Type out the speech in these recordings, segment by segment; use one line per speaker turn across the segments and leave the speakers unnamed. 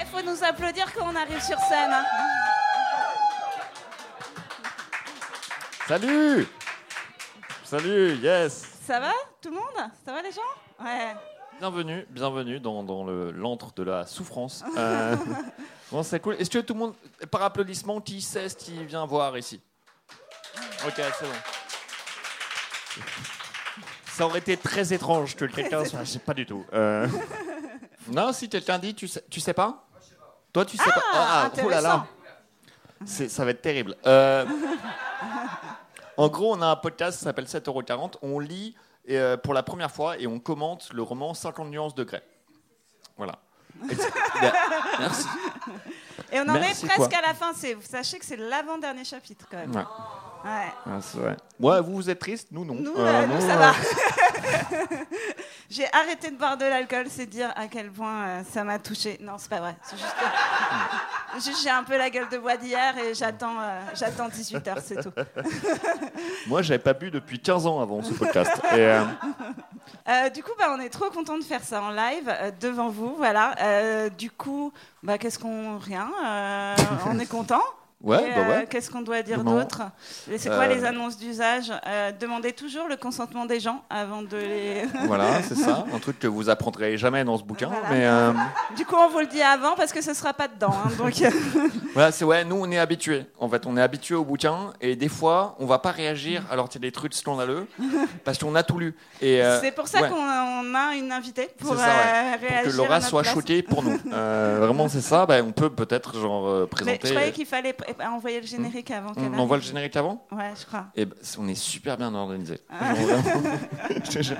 Il faut nous applaudir quand on arrive sur scène. hein.
Salut Salut, yes
Ça va, tout le monde? Ça va les gens? Ouais.
Bienvenue, bienvenue dans, dans le- l'antre de la souffrance. Euh, bon, c'est cool. Est-ce que tout le monde, par applaudissement, qui sait ce qui vient voir ici? Ok, c'est bon. Ça aurait été très étrange que quelqu'un soit. Je sais pas du tout. Euh, Non, si quelqu'un dit, tu sais, tu sais pas? Toi, tu sais pas Ah, oh là là Ça va être terrible. Euh, En gros, on a un podcast qui s'appelle 7,40€. On lit euh, pour la première fois et on commente le roman 50 nuances de Grey. Voilà. Merci.
Et on en
Merci,
est presque
quoi.
à la fin. C'est, sachez que c'est l'avant-dernier chapitre quand même.
Ouais.
Ouais.
Ah, vrai. Ouais, vous, vous êtes triste Nous, non.
Nous,
Euh,
nous,
nous,
ça va. J'ai arrêté de boire de l'alcool, c'est dire à quel point euh, ça m'a touché. Non, c'est pas vrai. C'est juste, que- juste j'ai un peu la gueule de bois d'hier et j'attends, euh, j'attends 18 heures, c'est tout.
Moi, j'avais pas bu depuis 15 ans avant ce podcast. Et, euh,
Euh, du coup, bah, on est trop content de faire ça en live euh, devant vous, voilà. Euh, du coup, bah, qu'est-ce qu'on rien euh, On est content.
Ouais, bah
euh,
ouais.
Qu'est-ce qu'on doit dire
Comment
d'autre C'est quoi
Euh,
les annonces d'usage Euh, Demandez toujours le consentement des gens avant de les.
Voilà, c'est ça. Un truc que vous apprendrez jamais dans ce bouquin.
Voilà.
Mais euh,
du coup, on vous le dit avant parce que ce sera pas dedans. hein, donc, euh,
voilà, c'est ouais, nous, on est habitués. En fait, on est habitués au bouquin et des fois, on va pas réagir alors qu'il y a des trucs scandaleux parce qu'on a tout lu. Et, euh,
c'est pour ça
ouais.
qu'on a, une invitée pour
ça, ouais.
euh,
Pour
réagir.
que Laura soit
place.
choquée pour nous. Euh, vraiment, c'est ça. Ben, on peut peut-être genre euh,
Mais
présenter.
je croyais qu'il fallait pr- euh, envoyer le générique avant qu'elle
On envoie le générique avant
Ouais, je crois.
Et ben, on est super bien organisé.
Ah.
Je-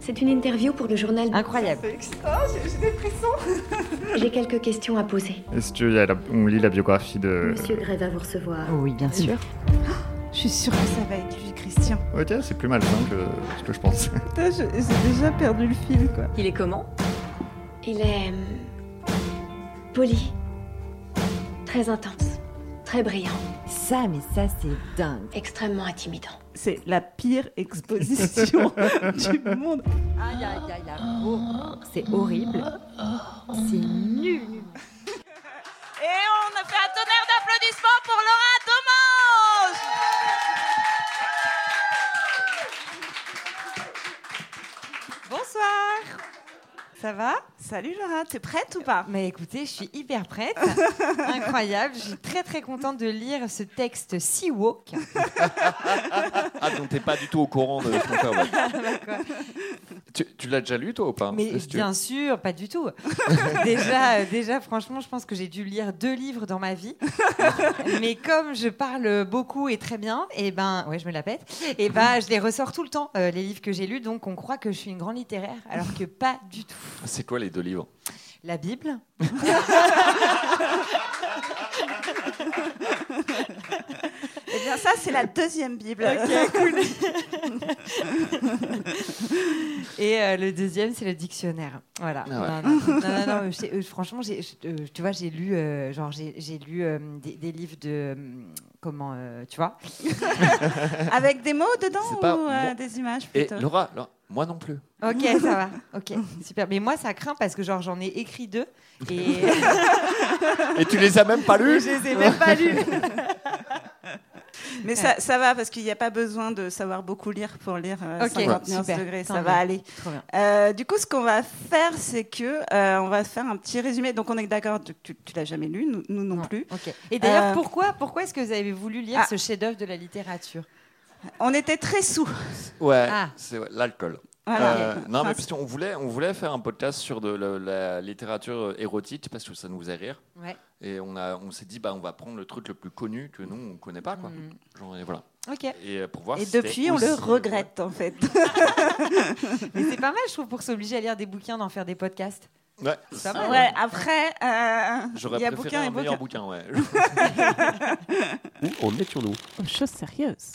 C'est une interview pour le journal.
Incroyable.
J'ai quelques questions à poser.
Est-ce qu'on lit la biographie de.
Monsieur Gray va vous recevoir.
Oui, bien sûr.
Je suis sûre que ça va être lui, Christian.
Ok, c'est plus malsain que ce que je pensais.
Putain, J'ai déjà perdu le fil, quoi.
Il est comment?
Il est hum, poli, très intense, très brillant,
Ça, mais ça, c'est dingue.
extrêmement intimidant.
C'est la pire exposition du monde.
Aïe, aïe, aïe, aïe. C'est horrible. C'est nul.
Et on a fait un tonnerre d'applaudissements pour Laura Domange Bonsoir Ça va? Salut Laura, t'es prête ou pas?
Mais écoutez, je suis hyper prête. Incroyable. Je suis très, très contente de lire ce texte si woke.
Ah, donc t'es pas du tout au courant de ce qu'on fait. ouais.
Quoi.
Tu, tu l'as déjà lu, toi, ou pas
Mais bien sûr, pas du tout. déjà, déjà, franchement, je pense que j'ai dû lire deux livres dans ma vie. Mais comme je parle beaucoup et très bien, et ben, ouais, je me la pète. Et ben, je les ressors tout le temps, euh, les livres que j'ai lus. Donc, on croit que je suis une grande littéraire, alors que pas du tout.
C'est quoi les deux livres
La Bible.
Eh bien ça, c'est la deuxième Bible.
Et euh, le deuxième, c'est le dictionnaire. Voilà.
Ah ouais.
Non, non, non, euh, franchement, j'ai- euh, tu vois, j'ai lu, euh, genre, j'ai j'ai lu euh, des, des livres de, comment, euh, tu vois
Avec des mots dedans ou euh, des images
Et
plutôt?
Laura, Laura, moi non plus.
Ok, ça va. Ok, super. Mais moi, ça craint parce que genre, j'en ai écrit deux et
Et tu les as même pas lus
je les ai même pas lus.
Mais ça, ça va parce qu'il n'y a pas besoin de savoir beaucoup lire pour lire euh,
Ok,
59
super.
degrés.
Tant
Ça va aller.
Trop bien.
Euh, du coup, ce qu'on va faire, c'est que euh, on va faire un petit résumé. Donc, on est d'accord, tu, tu, l'as jamais lu, nous, nous non,
Non.
plus.
Ok. Et d'ailleurs,
Euh,
pourquoi, pourquoi est-ce que vous avez voulu lire
Ah.
ce chef-d'œuvre de la littérature?
On était très sous.
Ouais,
Ah.
c'est ouais, l'alcool.
Voilà.
Euh, non, mais parce qu'on voulait, on voulait faire un podcast sur de la, la littérature érotique parce que ça nous faisait rire.
Ouais.
Et on, a, on s'est dit, bah, on va prendre le truc le plus connu que nous, on connaît pas. Quoi.
Mm.
Genre, et voilà.
Ok.
Et euh, pour voir
Et
si c'était
depuis, on le regrette, en fait.
Mais c'est pas mal, je trouve, pour s'obliger à lire des bouquins, d'en faire des podcasts.
Ouais.
Ouais, après, euh,
J'aurais
il y a
préféré
bouquin et
un meilleur
bouquin.
bouquin, ouais. on est sur nous.
Chose sérieuse.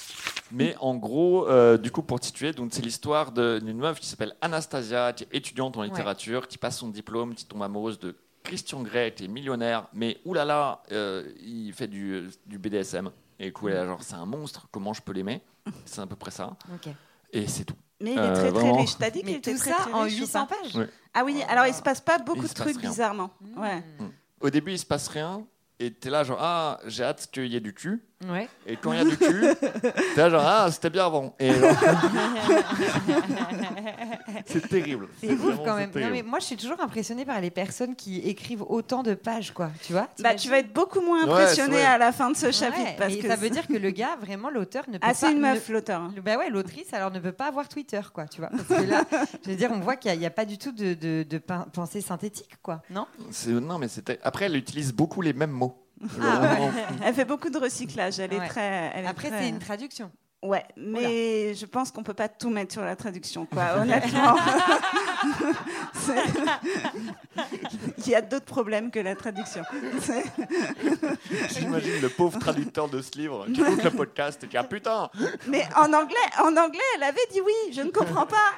Mais en gros, euh, du coup, pour situer, donc c'est l'histoire de- d'une meuf qui s'appelle Anastasia, qui est étudiante en littérature, qui passe son diplôme, qui tombe amoureuse de Christian Grey, qui est millionnaire, mais oulala, euh, il fait du, du BDSM. Et du coup, elle est genre, c'est un monstre, comment je peux l'aimer? C'est à peu près ça. Et c'est tout.
Mais il est
Euh,
très très
vraiment.
riche. T'as dit qu'il était
tout
très,
ça
très
en
riche ou
800
pas
pages.
Ah oui, alors il se passe pas beaucoup de trucs
rien.
bizarrement.
Mmh.
Ouais.
Au début, il se passe rien. Et t'es là, genre, ah, j'ai hâte qu'il y ait du cul.
Ouais.
Et quand il y a du cul, t'es genre, ah, c'était bien avant. Et genre- c'est terrible.
C'est ouf quand même. Non, mais moi, je suis toujours impressionnée par les personnes qui écrivent autant de pages, quoi. Tu vois
Bah, tu vas être beaucoup moins
Ouais,
impressionné
c'est vrai.
à la fin de ce chapitre.
Ouais,
parce
et
que
ça veut dire que le gars, vraiment, l'auteur ne peut
Ah,
pas.
c'est une meuf,
ne-
l'auteur. hein.
Bah ouais, l'autrice, alors ne peut pas avoir Twitter, quoi, tu vois. Parce que là, je veux dire, on voit qu'il n'y a, pas du tout de, de- de pen- pensée synthétique, quoi, non
Non, mais c'était. Après, elle utilise beaucoup les mêmes mots.
Ah.
Elle fait beaucoup de recyclage. Elle est
Ouais.
très. elle est
Après,
très-
c'est une traduction.
Ouais, mais je pense qu'on peut pas tout mettre sur la traduction, quoi. Honnêtement, il y a d'autres problèmes que la traduction.
J'imagine le pauvre traducteur de ce livre qui écoute le podcast et qui a putain.
Mais en anglais, en anglais, elle avait dit oui. Je ne comprends pas.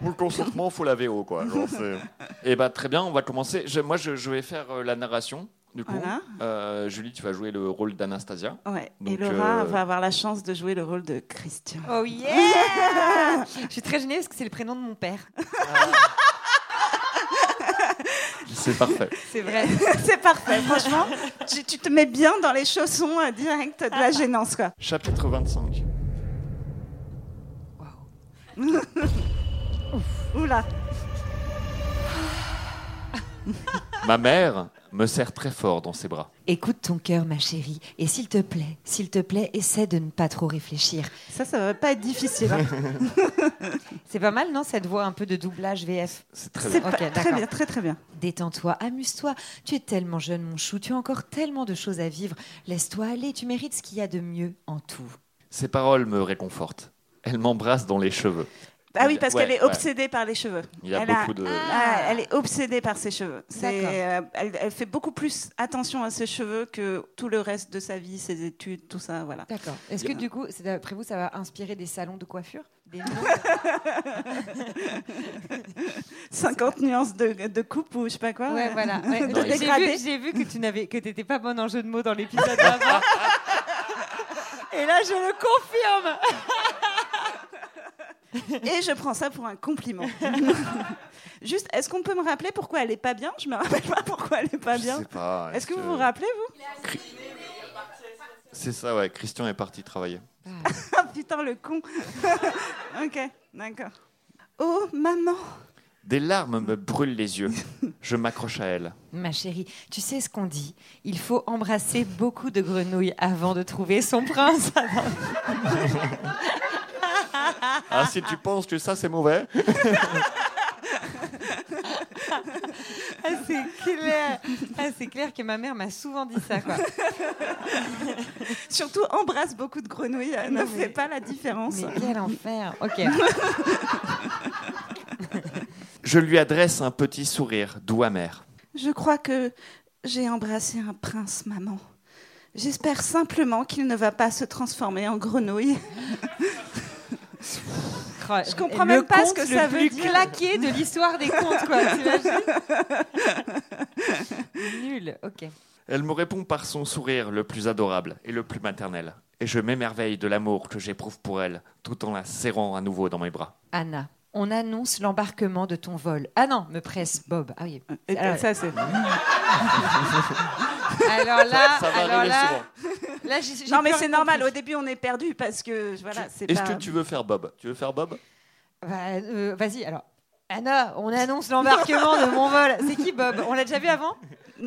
Pour le consentement, faut la VO, quoi. Genre, c'est- Eh ben, très bien, on va commencer. Je- moi, je, je vais faire euh, la narration. Du coup,
Voilà.
Euh, Julie, tu vas jouer le rôle d'Anastasia.
Ouais.
Donc,
Et Laura
euh,
va avoir la chance de jouer le rôle de Christian.
Oh yeah Je suis très gênée parce que c'est le prénom de mon père.
C'est parfait.
C'est vrai.
C'est parfait, franchement. Tu, tu te mets bien dans les chaussons euh, direct de la gênance, quoi.
Chapitre 25.
Oula.
Ma mère me serre très fort dans ses bras.
Écoute ton cœur, ma chérie, et s'il te plaît, s'il te plaît, essaie de ne pas trop réfléchir.
Ça, ça va pas être difficile. hein.
C'est pas mal, non, cette voix un peu de doublage VF
C'est très
C'est
bien.
pas-
Ok,
très
d'accord.
bien, très très bien.
Détends-toi, amuse-toi. Tu es tellement jeune, mon chou. Tu as encore tellement de choses à vivre. Laisse-toi aller. Tu mérites ce qu'il y a de mieux en tout.
Ces paroles me réconfortent. Elle m'embrasse dans les cheveux.
Ah oui, parce
Ouais,
qu'elle est
ouais.
obsédée par les cheveux.
Il y a
Elle a-
beaucoup de.
Ah, elle est obsédée par ses cheveux. Euh, elle, elle fait beaucoup plus attention à ses cheveux que tout le reste de sa vie, ses études, tout ça, voilà.
D'accord. Est-ce que du coup, d'après vous, ça va inspirer des salons de coiffure? Des noms
50 nuances de, de coupe ou je sais pas quoi.
Ouais, voilà. Ouais. J'ai
dégradé.
vu, j'ai vu que tu n'avais, que t'étais pas bonne en jeu de mots dans l'épisode d'avant. Et là, je le confirme.
Et je prends ça pour un compliment. Juste, est-ce qu'on peut me rappeler pourquoi elle est pas bien? Je me rappelle pas pourquoi elle est pas
Je
bien.
sais pas.
Est-ce que vous vous rappelez, vous?
C'est ça, ouais. Christian est parti travailler.
Ah putain, le con. ok, d'accord. Oh, maman.
Des larmes me brûlent les yeux. Je m'accroche à elle.
Ma chérie, tu sais ce qu'on dit? Il faut embrasser beaucoup de grenouilles avant de trouver son prince.
Ah, si tu penses que ça c'est mauvais.
Ah, c'est clair. Ah, c'est clair que ma mère m'a souvent dit ça. Quoi.
Surtout, embrasse beaucoup de grenouilles. Elle ne
mais-
fait pas la différence.
Mais quel enfer. Ok.
Je lui adresse un petit sourire doux amer.
Je crois que j'ai embrassé un prince, maman. J'espère simplement qu'il ne va pas se transformer en grenouille.
Je
comprends même pas ce que ça
le
veut
plus
dire.
claqué de l'histoire des contes, quoi. T'imagines Nul. Ok.
Elle me répond par son sourire le plus adorable et le plus maternel. Et je m'émerveille de l'amour que j'éprouve pour elle, tout en la serrant à nouveau dans mes bras.
Anna, on annonce l'embarquement de ton vol. Ah non, me presse Bob. Ah oui.
Et
Alors,
ça, c'est.
alors là,
Ça va
alors
arriver
là,
Non, mais c'est normal. Au début, on est perdu parce que voilà, c'est
Est-ce
pas.
que tu veux faire Bob? Tu veux faire Bob?
Bah, euh, Vas-y, alors. Anna, on annonce l'embarquement de mon vol. C'est qui Bob? On l'a déjà vu avant?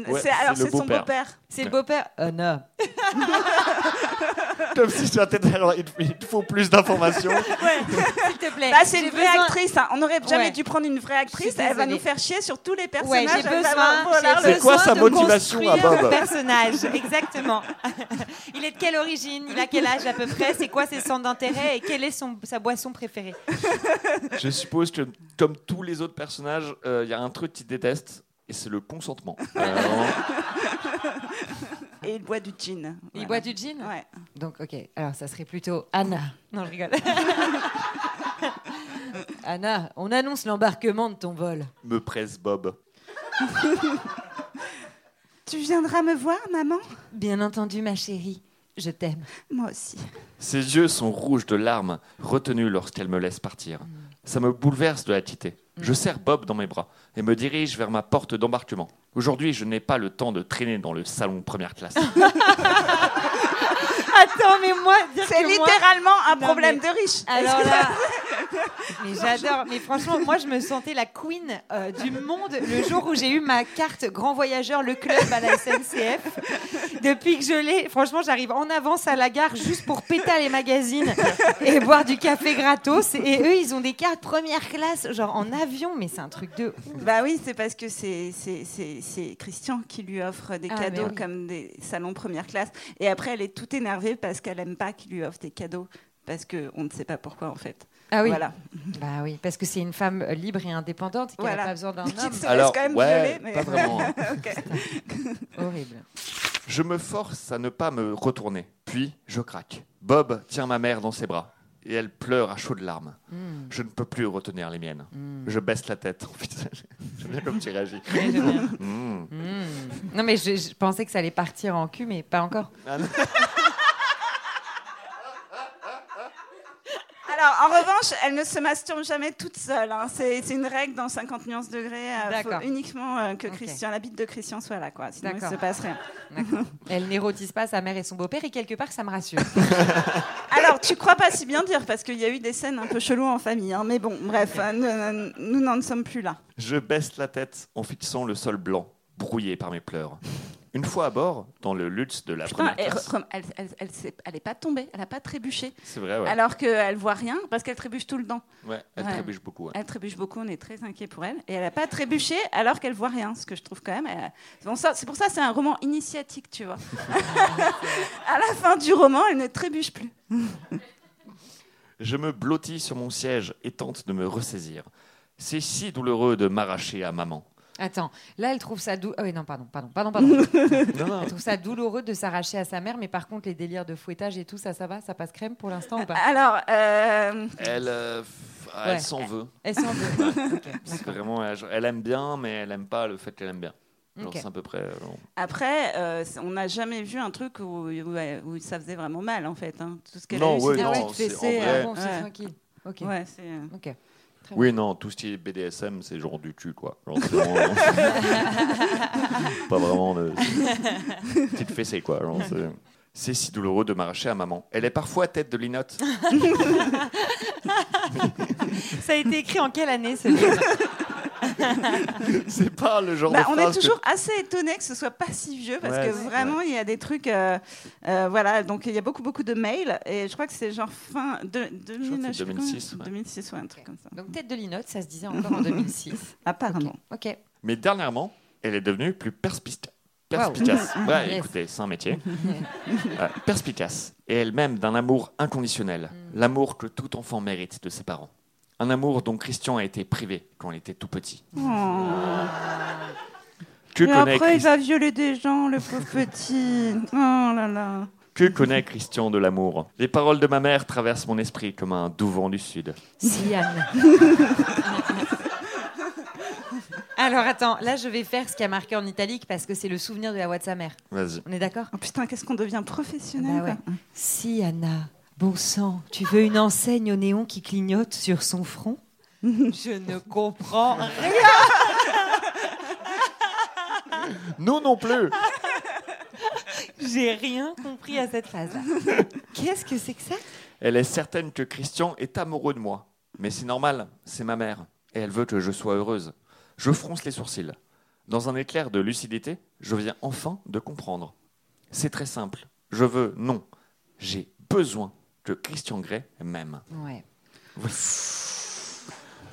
Ouais,
c'est alors
c'est
son
beau-père.
C'est le beau-père Anna.
Comme si tu étais alors il faut plus d'informations.
S'il te plaît.
Bah, c'est une vraie
besoin-
actrice. hein. On n'aurait jamais
Ouais.
dû prendre une vraie actrice. Elle va
désolée.
nous faire chier sur tous les
Ouais,
personnages.
j'ai
Elle va
besoin.
vouloir
j'ai
le-
C'est quoi
besoin
sa
de
motivation à
construire
Bob
le personnage, exactement. Il est de quelle origine? Il a quel âge à peu près? C'est quoi ses centres d'intérêt? Et quelle est son, sa boisson préférée?
Je suppose que, comme tous les autres personnages, euh, il y a un truc qu'ils détestent, et c'est le consentement. Euh.
Et il boit du gin.
Il
Voilà.
boit du gin?
Ouais.
Donc, ok. Alors, ça serait plutôt Anna. Non, je rigole. Anna, on annonce l'embarquement de ton vol.
me presse Bob.
Tu viendras me voir, maman?
Bien entendu, ma chérie. Je t'aime.
Moi aussi.
Ses yeux sont rouges de larmes, retenus lorsqu'elle me laisse partir. Ça me bouleverse de la quitter. Je serre Bob dans mes bras et me dirige vers ma porte d'embarquement. Aujourd'hui, je n'ai pas le temps de traîner dans le salon première classe.
Attends, mais moi,
C'est
moi-
littéralement un
Non,
problème
mais-
de riche.
Alors là, mais j'adore. Mais franchement, moi, je me sentais la queen euh, du monde le jour où j'ai eu ma carte grand voyageur, le club à la SNCF. Depuis que je l'ai, franchement, j'arrive en avance à la gare juste pour péter les magazines et boire du café gratos. Et eux, ils ont des cartes première classe, genre en avion, mais c'est un truc de.
Bah oui, c'est parce que c'est Christian qui lui offre des
Ah,
cadeaux
oui.
comme des salons première classe. Et après, elle est toute énervée parce qu'elle aime pas qu'il lui offre des cadeaux. Parce qu'on ne sait pas pourquoi, en fait.
Ah oui.
Voilà.
Bah oui, parce que c'est une femme euh, libre et indépendante et qu'elle n'a
Voilà.
pas besoin d'un homme.
se
Alors,
laisse quand même
ouais,
violer. Mais...
pas vraiment. hein.
Horrible.
Je me force à ne pas me retourner. Puis, je craque. Bob tient ma mère dans ses bras et elle pleure à chaudes larmes.
Mm.
Je ne peux plus retenir les miennes.
Mm.
Je baisse la tête. J'aime bien comme tu réagis.
Ouais, j'aime bien.
Mm.
Mm. Non, mais je, je pensais que ça allait partir en cul, mais pas encore.
Ah
Alors, en revanche, elle ne se masturbe jamais toute seule. hein. C'est une règle dans 50 nuances degrés. Il
D'accord.
faut uniquement euh, que. Christian, la bite de Christian soit là. Quoi. Sinon, il ne se passe rien.
Elle n'érotise pas sa mère et son beau-père, et quelque part, ça me rassure.
Alors, tu crois pas si bien dire, parce qu'il y a eu des scènes un peu cheloues en famille. hein. Mais bon, bref, euh, nous- nous n'en sommes plus là.
Je baisse la tête en fixant le sol blanc, brouillé par mes pleurs. Une fois à bord, dans le luxe de la
Putain,
première
elle,
classe.
elle, elle, elle, s'est- elle est pas tombée, elle n'a pas trébuché.
C'est vrai, ouais.
Alors qu'elle voit rien, parce qu'elle trébuche tout le temps.
Ouais, elle
Ouais.
trébuche beaucoup. ouais.
Elle trébuche beaucoup, on est très inquiet pour elle. Et elle n'a pas trébuché alors qu'elle voit rien, ce que je trouve quand même. elle- C'est bon, ça- c'est pour ça que c'est un roman initiatique, tu vois. à la fin du roman, elle ne trébuche plus.
Je me blottis sur mon siège et tente de me ressaisir. C'est si douloureux de m'arracher à maman.
Attends, là, elle trouve ça dou... Ah oui, non, pardon, pardon, pardon, pardon.
Non, non.
Elle trouve ça douloureux de s'arracher à sa mère, mais par contre, les délires de fouettage et tout, ça, ça va Ça passe crème pour l'instant ou pas?
Alors, euh,
Elle, euh, ah, elle
Ouais.
s'en veut.
Elle s'en veut. D'accord.
vraiment, elle, aime bien, mais elle aime pas le fait qu'elle aime bien. Genre,
Ok.
C'est à peu près. euh,
après, euh, on n'a jamais vu un truc où, où- où ça faisait vraiment mal, en fait. hein. Tout ce qu'elle
Non,
a eu,
ouais,
Ah bon, c'est
ouais.
tranquille. Ok.
Ouais, c'est,
Ok. Très
Oui, non, tout ce qui est BDSM, c'est genre du cul, quoi. Genre, c'est vraiment- pas vraiment de petite fessée, quoi. Genre, c'est- C'est si douloureux de m'arracher à maman. Elle est parfois tête de linotte.
Ça a été écrit en quelle année ce livre?
C'est pas le genre
Bah,
de
on est
que-
toujours assez étonné que ce soit pas si vieux parce
Ouais,
que vraiment il y a des trucs euh, euh, voilà donc il y a beaucoup beaucoup de mails et je crois que c'est genre fin de, 2000,
c'est
je sais plus
2006,
combien,
ouais.
2006 ouais, un truc comme ça
Donc, tête de linotte, ça se disait encore en 2006.
apparemment
Ok.
Mais dernièrement, elle est devenue plus perspicace. Perspicace. Ouais,
Yes.
écoutez, c'est un métier. Euh, perspicace. Et elle-même d'un amour inconditionnel.
Mm.
L'amour que tout enfant mérite de ses parents. Un amour dont Christian a été privé quand il était tout petit.
Oh.
Que
et
connaît,
après il va violer des gens le pauvre petit oh là là
que connaît Christian de l'amour? Les paroles de ma mère traversent mon esprit comme un doux vent du sud.
Siane. Alors attends, là je vais faire ce qui a marqué en italique parce que c'est le souvenir de la voix de sa mère.
Vas-y.
On est d'accord?
Oh putain qu'est-ce qu'on devient professionnel
Bah ouais. Si Anna, bon sang, tu veux une enseigne au néon qui clignote sur son front? Je ne comprends rien.
Nous non plus
J'ai rien compris à cette phrase. Qu'est-ce que c'est que ça?
Elle est certaine que Christian est amoureux de moi. Mais c'est normal, c'est ma mère. Et elle veut que je sois heureuse. Je fronce les sourcils. Dans un éclair de lucidité, je viens enfin de comprendre. C'est très simple. Je veux, non. J'ai besoin que Christian Grey m'aime.
Ouais.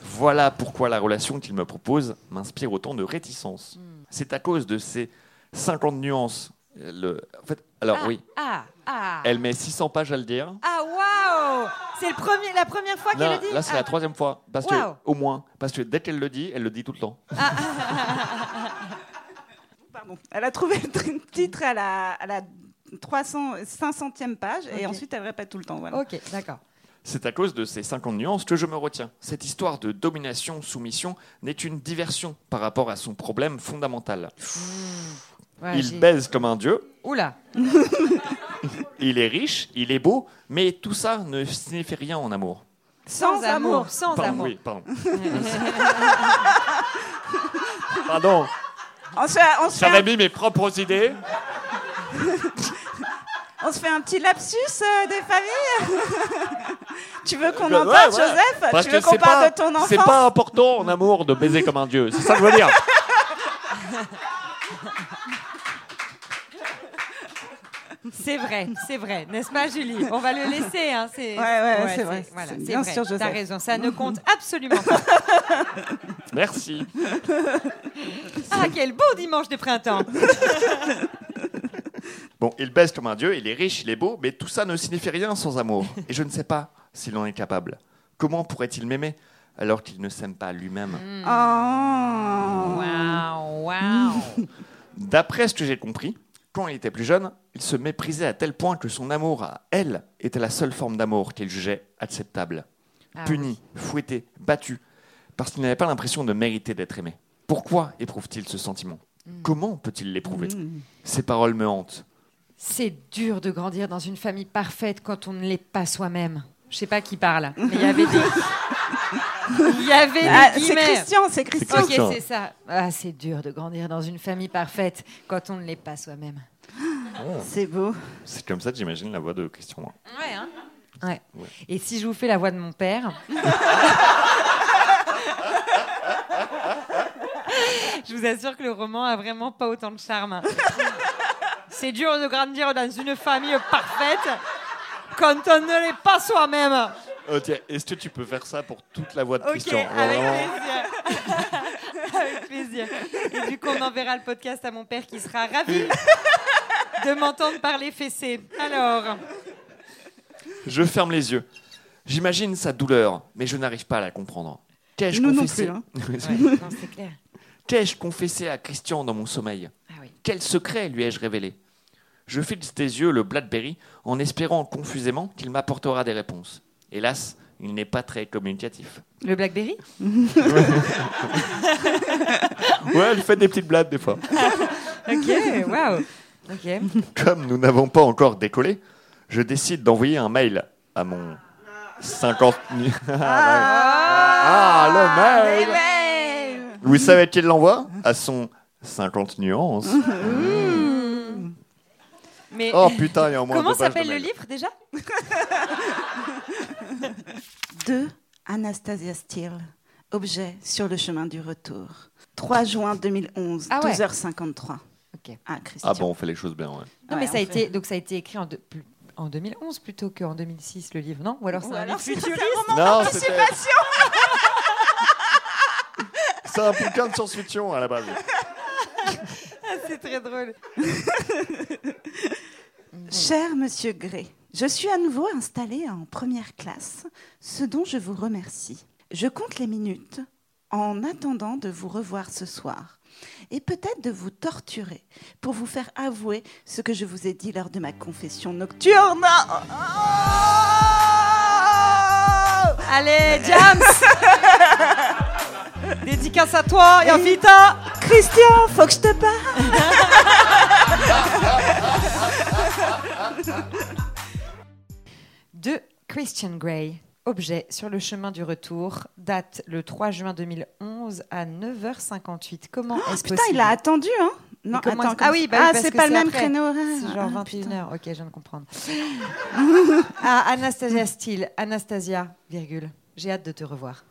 Voilà pourquoi la relation qu'il me propose m'inspire autant de réticence.
Hmm.
C'est à cause de ces 50 nuances. Le... En fait, alors
ah,
oui,
Ah, ah.
elle met 600 pages à le dire.
Ah, waouh C'est le premier, la première fois qu'elle le dit
là, c'est
Ah.
la troisième fois. Parce que,
Waouh.
au moins, parce que dès qu'elle le dit, elle le dit tout le temps.
Pardon. elle a trouvé le titre à la, à la 300 500e page et ensuite elle répète tout le temps voilà.
Ok, d'accord.
C'est à cause de ces 50 nuances que je me retiens. Cette histoire de domination-soumission n'est qu'une diversion par rapport à son problème fondamental.
Ouais,
Il
j'ai-
baise comme un dieu,
Oula
il est riche, il est beau, mais tout ça ne signifie rien en amour.
Sans amour, sans
Pardon,
amour.
oui, pardon. pardon,
On se, fait, on, se fait
j'avais mis mes propres idées.
on se fait un petit lapsus euh, des familles Tu veux qu'on
Ouais,
en parle,
ouais.
Joseph
Parce
Tu veux qu'on
c'est
parle
pas,
de ton
c'est
enfance
pas important en amour de baiser comme un dieu. C'est ça que je veux dire.
C'est vrai, c'est vrai, n'est-ce pas, Julie? On va le laisser. Hein, c'est,
Ouais, ouais, c'est vrai.
Voilà,
C'est
c'est
bien
vrai.
sûr, Joseph.
T'as raison, ça ne compte absolument pas.
Merci.
Ah, quel beau dimanche de printemps
Bon, il baise comme un dieu, il est riche, il est beau, mais tout ça ne signifie rien sans amour. Et je ne sais pas s'il en est capable. Comment pourrait-il m'aimer alors qu'il ne s'aime pas lui-même
Oh.
Waouh, waouh
D'après ce que j'ai compris, quand il était plus jeune, il se méprisait à tel point que son amour à elle était la seule forme d'amour qu'il jugeait acceptable.
Ah
Puni, fouetté, battu, parce qu'il n'avait pas l'impression de mériter d'être aimé. Pourquoi éprouve-t-il ce sentiment?
Hmm.
Comment peut-il l'éprouver?
Mm.
Ces paroles me hantent.
C'est dur de grandir dans une famille parfaite quand on ne l'est pas soi-même. Je sais pas qui parle, mais il y avait des. Il y avait
Ah,
des
c'est. Christian, c'est Christian.
Ok, c'est ça. Ah, c'est dur de grandir dans une famille parfaite quand on ne l'est pas soi-même.
C'est beau.
C'est comme ça que j'imagine la voix de Christian.
Ouais, hein ouais.
Ouais.
Et si je vous fais la voix de mon père Je vous assure que le roman a vraiment pas autant de charme. C'est dur de grandir dans une famille parfaite quand on ne l'est pas soi-même.
Oh, tiens, Est-ce que tu peux faire ça pour toute la voix de
Ok,
Christian
avec plaisir. avec plaisir. Et du coup, on enverra le podcast à mon père qui sera ravi de m'entendre parler fessé. Alors,
Je ferme les yeux. J'imagine sa douleur, mais je n'arrive pas à la comprendre. Qu'ai-je
Nous non
confessé
plus, hein.
ouais, non, c'est clair.
Qu'ai-je confessé à Christian dans mon sommeil? Quel secret lui ai-je révélé? Je fixe des yeux le Blackberry en espérant confusément qu'il m'apportera des réponses. Hélas, il n'est pas très communicatif.
Le Blackberry?
Ouais, il fait des petites blagues des fois.
Ok, waouh. Ok.
Comme nous n'avons pas encore décollé, je décide d'envoyer un mail à mon 50... Ah, le mail
Les mails.
Vous savez qui l'envoie? À son 50 nuances.
Mais
Oh putain, il y a au moins
comment s'appelle le livre déjà?
De Anastasia Steele. Objet sur le chemin du retour. 3 juin 2011,
Ah ouais.
12h53.
Ok.
Ah, Christian.
Ah bon, on fait les choses bien, ouais.
Non,
Ouais,
mais ça a été donc ça a été écrit en, de- plus- en 2011 plutôt qu'en 2006 le livre, non? Ou alors c'est un
Non, c'était... C'est un bouquin de science-fiction à la base.
C'est très drôle.
Cher Monsieur Gray, je suis à nouveau installé en première classe, ce dont je vous remercie. Je compte les minutes en attendant de vous revoir ce soir et peut-être de vous torturer pour vous faire avouer ce que je vous ai dit lors de ma confession nocturne.
Allez, James Dédicace à toi et à Vita
Christian, faut que je te parle.
de Christian Grey. Objet sur le chemin du retour, date le 3 juin 2011 à 9h58. Comment est-ce
Putain,
possible
il a attendu, hein Non,
comment
attends,
est-ce- Ah oui, bah oui,
ah, c'est pas le même
après.
créneau horaire.
C'est genre
Ah, putain.
21h. Ok, je viens de comprendre. ah, Anastasia Steele. Anastasia, virgule. J'ai hâte de te revoir.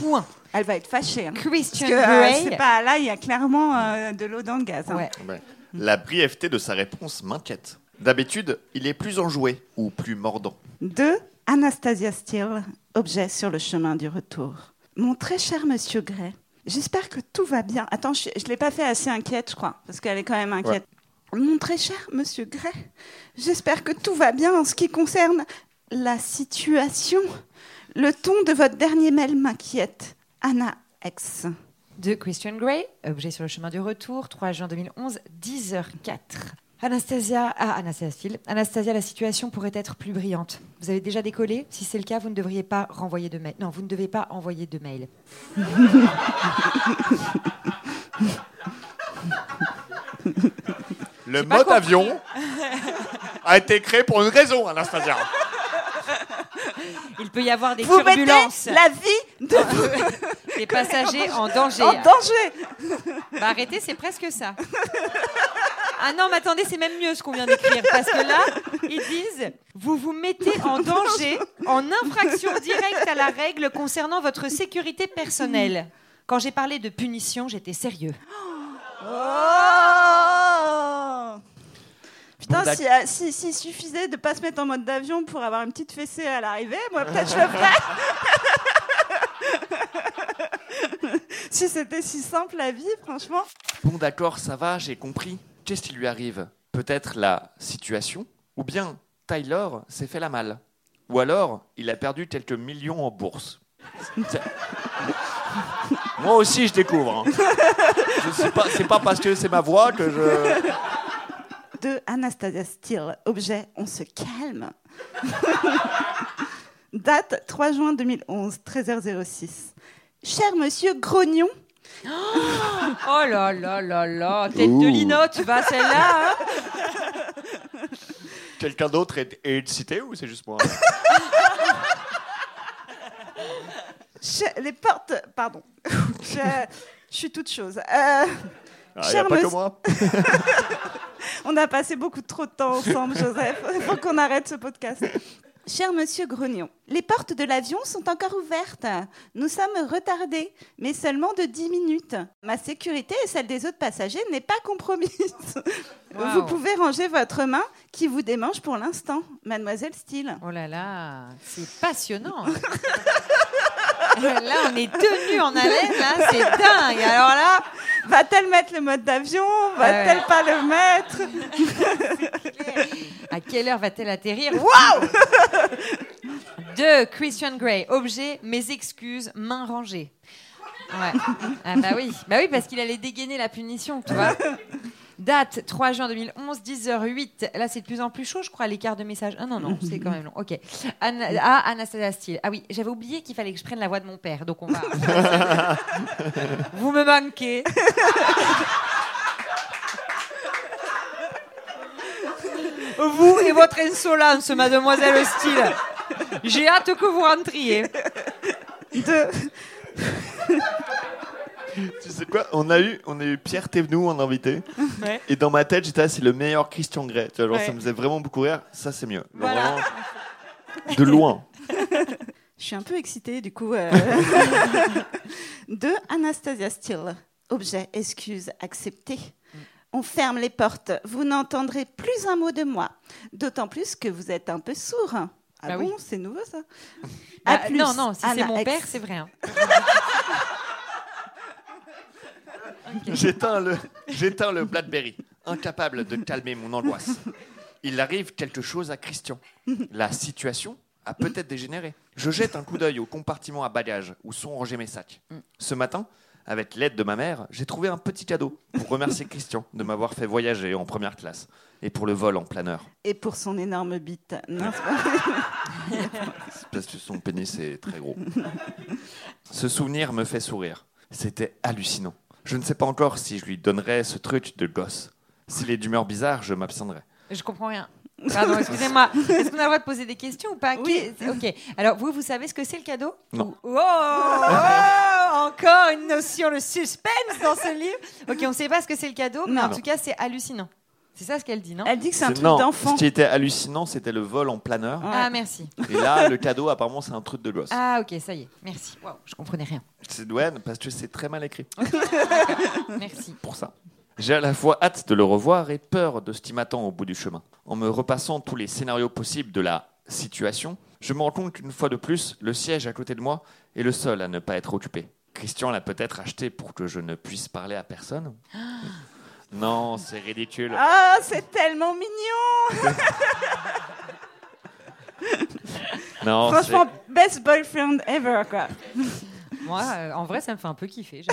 Point.
Elle va être fâchée. hein.
Christian
Parce que euh,
Grey.
c'est pas là, il y a clairement euh, de l'eau dans le gaz. hein.
Ouais.
Ouais. La brièveté de sa réponse m'inquiète. D'habitude, il est plus enjoué ou plus mordant.
De Anastasia Steele, objet sur le chemin du retour. Mon très cher monsieur Gray, j'espère que tout va bien. Attends, je ne l'ai pas fait assez inquiète, je crois, parce qu'elle est quand même inquiète. Mon très cher monsieur Gray, j'espère que tout va bien en ce qui concerne la situation. Le ton de votre dernier mail m'inquiète. Anna X.
de Christian Grey, objet sur le chemin du retour, 3 juin 2011, 10h04. Anastasia, ah, Anastasia. Anastasia, la situation pourrait être plus brillante. Vous avez déjà décollé? Si c'est le cas, vous ne devriez pas renvoyer de mail. Non, vous ne devez pas envoyer de mail.
Le mode
compris.
avion a été créé pour une raison, Anastasia.
Il peut y avoir des
Vous mettez
turbulences,
la vie de
des passagers en danger.
en danger.
Bah, arrêtez, c'est presque ça. Ah non, mais attendez, c'est même mieux ce qu'on vient d'écrire. Parce que là, ils disent Vous vous mettez en danger, en infraction directe à la règle concernant votre sécurité personnelle. Quand j'ai parlé de punition, j'étais sérieux.
Oh Putain,
Bon,
si, si, s'il suffisait de pas se mettre en mode d'avion pour avoir une petite fessée à l'arrivée, moi peut-être je le ferais. si c'était si simple la vie, franchement.
Bon, d'accord, ça va, j'ai compris. Qu'est-ce qui lui arrive? Peut-être la situation? Ou bien Tyler s'est fait la malle? Ou alors, il a perdu quelques millions en bourse? Moi aussi, je découvre. hein. Je sais pas, c'est pas parce que c'est ma voix que je.
De Anastasia Steele, objet, on se calme. Date 3 juin 2011, 13h06. Cher monsieur Grognon,
Oh là là là là, tête de
Ouh.
Lino, tu vas celle-là hein
Quelqu'un d'autre est, est cité ou c'est juste moi?
Cher- les portes. Pardon. je, je suis toute chose. Euh,
Ah, Il n'y a
Cher
pas que moi.
On a passé beaucoup trop de temps ensemble, Joseph. Il faut qu'on arrête ce podcast. Cher monsieur Grognon, les portes de l'avion sont encore ouvertes. Nous sommes retardés, mais seulement de 10 minutes. Ma sécurité et celle des autres passagers n'est pas compromise.
Wow.
Vous pouvez ranger votre main qui vous démange pour l'instant, mademoiselle Steele.
Oh là là, c'est passionnant. là, on est tenus en haleine, là, c'est dingue. Alors là,
Va-t-elle mettre le mode d'avion? Va-t-elle pas le mettre?
À quelle heure va-t-elle atterrir? Waouh De Christian Grey, objet, mes excuses, main rangée. Ouais. Ah bah oui, bah oui parce qu'il allait dégainer la punition, tu vois. Date 3 juin 2011, 10h08. Là, c'est de plus en plus chaud, je crois, l'écart de message. Ah non, non, c'est quand même long. Ok. Ah, Anastasia Steele. Ah oui, j'avais oublié qu'il fallait que je prenne la voix de mon père, donc on va. Vous me manquez. Vous et votre insolence, mademoiselle Steele. J'ai hâte que vous rentriez.
De...
Tu sais quoi on a, eu, on a eu Pierre Thévenoud en invité.
Ouais.
Et dans ma tête, j'étais là, c'est le meilleur Christian Grey. Tu vois, genre,
Ouais.
Ça me faisait vraiment beaucoup rire. Ça, c'est mieux. Genre,
Voilà.
vraiment, de loin.
Je suis un peu excitée, du coup. euh. de Anastasia Steele. Objet, excuse, accepté. On ferme les portes. Vous n'entendrez plus un mot de moi. D'autant plus que vous êtes un peu sourd. Ah
Bah
bon,
oui.
c'est nouveau ça?
Bah,
plus,
non, non, si c'est mon père, c'est vrai. hein.
J'éteins le, j'éteins le Blackberry, incapable de calmer mon angoisse. Il arrive quelque chose à Christian. La situation a peut-être dégénéré. Je jette un coup d'œil au compartiment à bagages où sont rangés mes sacs. Ce matin, avec l'aide de ma mère, j'ai trouvé un petit cadeau pour remercier Christian de m'avoir fait voyager en première classe et pour le vol en planeur.
Et pour son énorme bite. Non,
Parce que son pénis est très gros. Ce souvenir me fait sourire. C'était hallucinant. Je ne sais pas encore si je lui donnerais ce truc de gosse. S'il est d'humeur bizarre, je m'abstiendrai.
Je comprends rien. Pardon, excusez-moi. Est-ce qu'on a le droit de poser des questions ou pas?
Oui.
Ok. Alors, vous, vous savez ce que c'est le cadeau?
Non.
Ou- Oh, oh, Encore une notion de suspense dans ce livre. Ok, on ne sait pas ce que c'est le cadeau, mais
Non.
en tout cas, c'est hallucinant. C'est ça ce qu'elle dit, non
Elle dit que c'est un truc d'enfant.
Ce qui était hallucinant, c'était le vol en planeur.
Ouais.
Ah, merci.
Et là, le cadeau, apparemment, c'est un truc de gosse.
Ah, ok, ça y est. Merci. Waouh, je comprenais rien.
C'est ouais, parce que c'est très mal écrit
Merci.
pour ça. J'ai à la fois hâte de le revoir et peur de ce qui m'attend au bout du chemin. En me repassant tous les scénarios possibles de la situation, je me rends compte qu'une fois de plus, le siège à côté de moi est le seul à ne pas être occupé. Christian l'a peut-être acheté pour que je ne puisse parler à personne. Non, c'est ridicule.
Ah, c'est tellement mignon
Non,
Franchement, best boyfriend ever, quoi.
Moi, euh, en vrai, ça me fait un peu kiffer.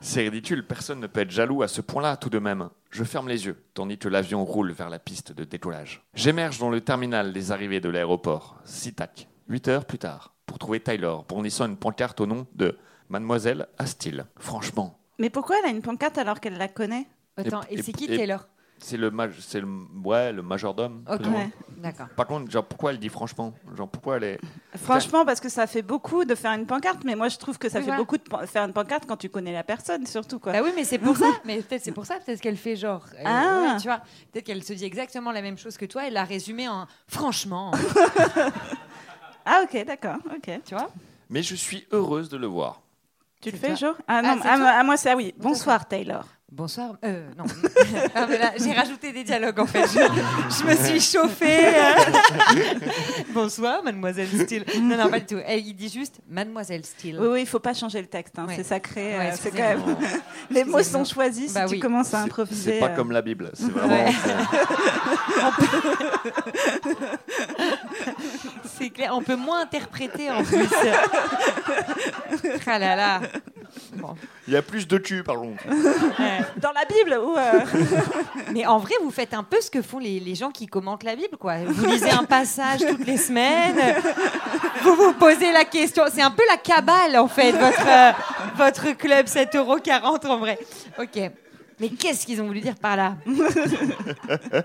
C'est ridicule, personne ne peut être jaloux à ce point-là tout de même. Je ferme les yeux, tandis que l'avion roule vers la piste de décollage. J'émerge dans le terminal des arrivées de l'aéroport, SITAC, 8 heures plus tard, pour trouver Tyler, brandissant une pancarte au nom de Mademoiselle Astil. Franchement,
Mais pourquoi elle a une pancarte alors qu'elle la connaît?
Attends,
Et-
et,
et-
c'est qui
et-
Taylor?
C'est le, maj- c'est le, ouais, le majordome.
Ok.
Ouais.
d'accord.
Par contre, genre, pourquoi elle dit franchement? Genre, pourquoi elle est.
Franchement, parce que ça fait beaucoup de faire une pancarte, mais moi je trouve que ça
Oui,
fait
voilà.
beaucoup de faire une pancarte quand tu connais la personne, surtout quoi.
Bah oui, mais c'est pour ça. Mais peut-être c'est pour ça, peut-être qu'elle fait genre. euh,
Ah.
ouais, tu vois, peut-être qu'elle se dit exactement la même chose que toi. Elle l'a résumé en franchement.
Ah ok, d'accord, ok.
tu vois
Mais je suis heureuse de le voir.
Tu le fais. Jo Ah
Ah,
non, à, moi- à moi c'est ah oui. Bonsoir Taylor.
Bonsoir. Euh, non. Ah, j'ai rajouté des dialogues en fait. Je, je me suis chauffée. Bonsoir, mademoiselle Steele. Non, non, pas du tout. Elle, il dit juste mademoiselle Steele.
Oui, oui, il faut pas changer le texte, hein,
Ouais.
c'est sacré.
Ouais,
euh, c'est quand même. Les mots sont choisis si
Bah
tu
oui.
commences à
C'est-
improviser.
C'est pas
euh.
comme la Bible. C'est vraiment.
Ouais.
C'est-
clair. On peut moins interpréter en plus. ah là là. Bon.
Il y a plus de cul, par contre.
Ouais.
Dans la Bible ou euh,
Mais en vrai, vous faites un peu ce que font les, les gens qui commentent la Bible, quoi. Vous lisez un passage toutes les semaines, vous vous posez la question. C'est un peu la cabale, en fait, votre, euh, votre club 7,40 euros en vrai. Ok. Mais qu'est-ce qu'ils ont voulu dire par là?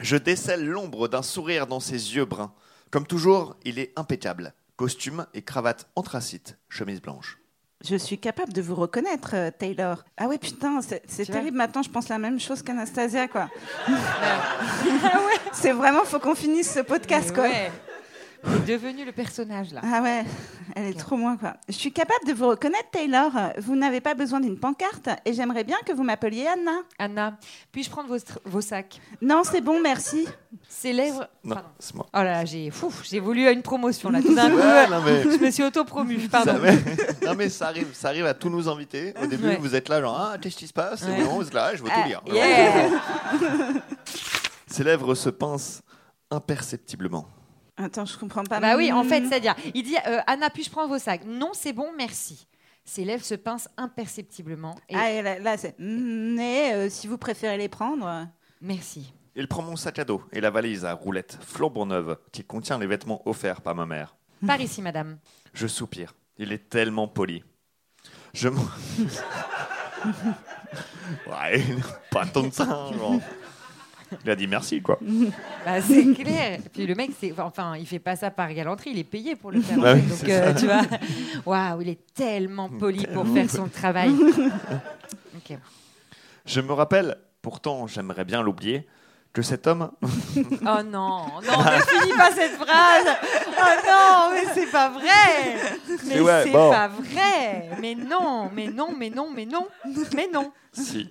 Je décèle l'ombre d'un sourire dans ses yeux bruns. Comme toujours, il est impeccable. Costume et cravate anthracite, chemise blanche.
Je suis capable de vous reconnaître, euh, Taylor. Ah ouais, putain, c'est terrible. Maintenant, je pense la même chose qu'Anastasia, quoi. C'est vraiment, faut qu'on finisse ce podcast, quoi.
Ouais. C'est devenu le personnage, là.
Ah ouais, elle est trop moins, quoi. Je suis capable de vous reconnaître, Taylor. Vous n'avez pas besoin d'une pancarte et j'aimerais bien que vous m'appeliez Anna.
Anna, puis-je prendre vos, sacs?
Non, c'est bon, merci.
Ses lèvres...
Non, c'est moi.
Oh là là, j'ai fou, j'ai voulu une promotion, là. Tout d'un coup,
Ouais, non, mais...
je me suis auto-promue, pardon.
Ça, mais- non mais ça arrive, ça arrive à tous nos invités. Au début,
Ouais.
vous êtes là genre ah qu'est-ce qui se passe?
Ouais.
Et on se là, je veux
Ah,
tout lire.
yeah.
Ses lèvres se pincent imperceptiblement.
Attends, je comprends pas.
Bah oui, en fait,
Mm.
c'est-à-dire, il dit euh, Anna, puis-je prendre vos sacs? Non, c'est bon, merci. Ses lèvres se pincent imperceptiblement. Et
Ah, et là, là, c'est. Mais euh, si vous préférez les prendre. euh,
merci.
Il prend mon sac à dos et la valise à roulettes flambant neuve qui contient les vêtements offerts par ma mère.
Par ici, madame.
Je soupire. Il est tellement poli. Je m'en- ouais, pas tant que ça. hein, genre. Il a dit merci quoi.
Bah, c'est clair. Puis le mec, c'est, enfin, il fait pas ça par galanterie, il est payé pour le faire. en
Bah
fait.
oui,
Donc, euh, tu vois, waouh, il est tellement poli pour faire son travail. Ok.
Je me rappelle, pourtant j'aimerais bien l'oublier, que cet homme
Oh non, non, ne finis pas cette phrase. Oh non, mais c'est pas vrai. Mais
ouais,
c'est
bon.
pas vrai. Mais non, mais non, mais non, mais non, mais non.
Si.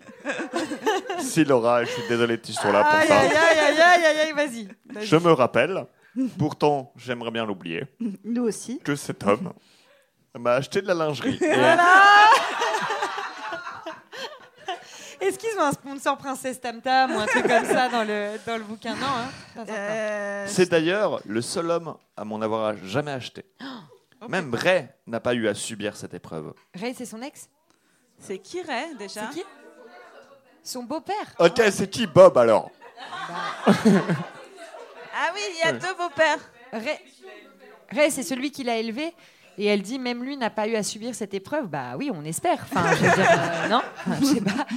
si Laura, je suis désolé, tu sois là pour
Aïe,
ça.
aïe, aïe, aïe, aïe, aïe, aïe, vas-y.
Je me rappelle, pourtant j'aimerais bien l'oublier,
Nous aussi.
que cet homme m'a acheté de la lingerie. Et,
Est-ce qu'ils ont un sponsor Princesse Tam Tam ou un truc comme ça dans le, dans le bouquin? Non, hein Pas.
Euh,
C'est d'ailleurs le seul homme à m'en avoir jamais acheté. Même Ray n'a pas eu à subir cette épreuve.
Ray, c'est son ex?
C'est qui Ray déjà?
C'est qui? Son beau-père
Ok, c'est qui Bob alors?
Ah oui, il y a deux beaux-pères.
Ray, Ray, c'est celui qui l'a élevé. Et elle dit, même lui n'a pas eu à subir cette épreuve. Bah oui, on espère. Enfin, je veux dire, euh, non? Je sais pas.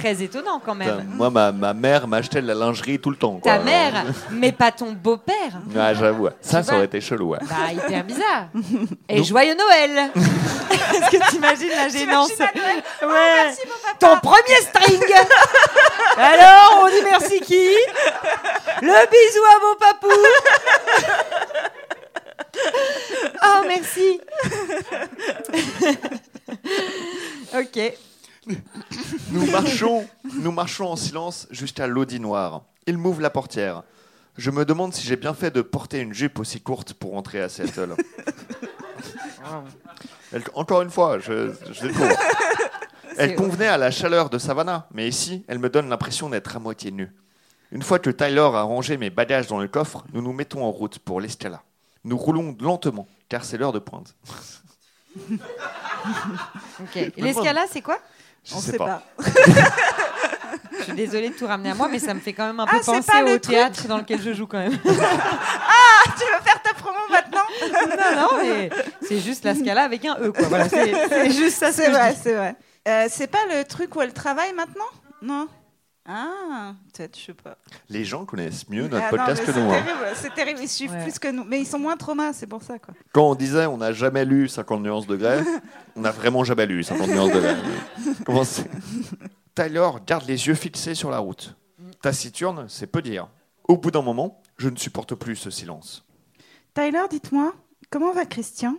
Très étonnant quand
Putain,
même.
Moi, ma, ma mère m'achetait de la lingerie tout le temps. quoi.
Ta mère, mais pas ton beau-père.
Ouais, j'avoue. ouais. Ça, ça aurait été chelou. Ouais.
Bah, hyper bizarre. Et joyeux Noël Est-ce que t'imagines la gênance?
Noël Oh,
Ouais.
Merci mon papa.
Ton premier string Alors, on dit merci qui? Le bisou à vos papous Oh, merci Ok.
Nous marchons, nous marchons en silence jusqu'à l'audi noir. Il m'ouvre la portière. Je me demande si j'ai bien fait de porter une jupe aussi courte pour entrer à Seattle. Elle- encore une fois, je, je découvre. Elle convenait à la chaleur de Savannah, mais ici, elle me donne l'impression d'être à moitié nue. Une fois que Tyler a rangé mes bagages dans le coffre, nous nous mettons en route pour l'escala. Nous roulons lentement, car c'est l'heure de pointe.
Ok. Et L'escala, c'est quoi?
Je
On
sais
sait
pas.
pas.
Je suis désolée de tout ramener à moi, mais ça me fait quand même un peu
Ah, c'est
penser au
truc
théâtre dans lequel je joue quand même.
tu veux faire ta promo maintenant?
Non, non, mais c'est juste la Scala avec un E, quoi. Voilà, c'est juste ça ce
C'est vrai, c'est vrai. Euh, c'est pas le truc où elle travaille maintenant? Non? Ah, peut-être, je sais pas.
Les gens connaissent mieux notre
Ah non,
podcast que nous.
C'est
hein.
terrible, c'est terrible, ils suivent
Ouais.
plus que nous. Mais ils sont moins traumas, c'est pour ça, quoi.
Quand on disait on n'a jamais lu 50 nuances de grès, on n'a vraiment jamais lu 50 nuances de grès. Comment c'est Tyler garde les yeux fixés sur la route. Taciturne, c'est peu dire. Au bout d'un moment, je ne supporte plus ce silence.
Tyler, dites-moi, comment va Christian?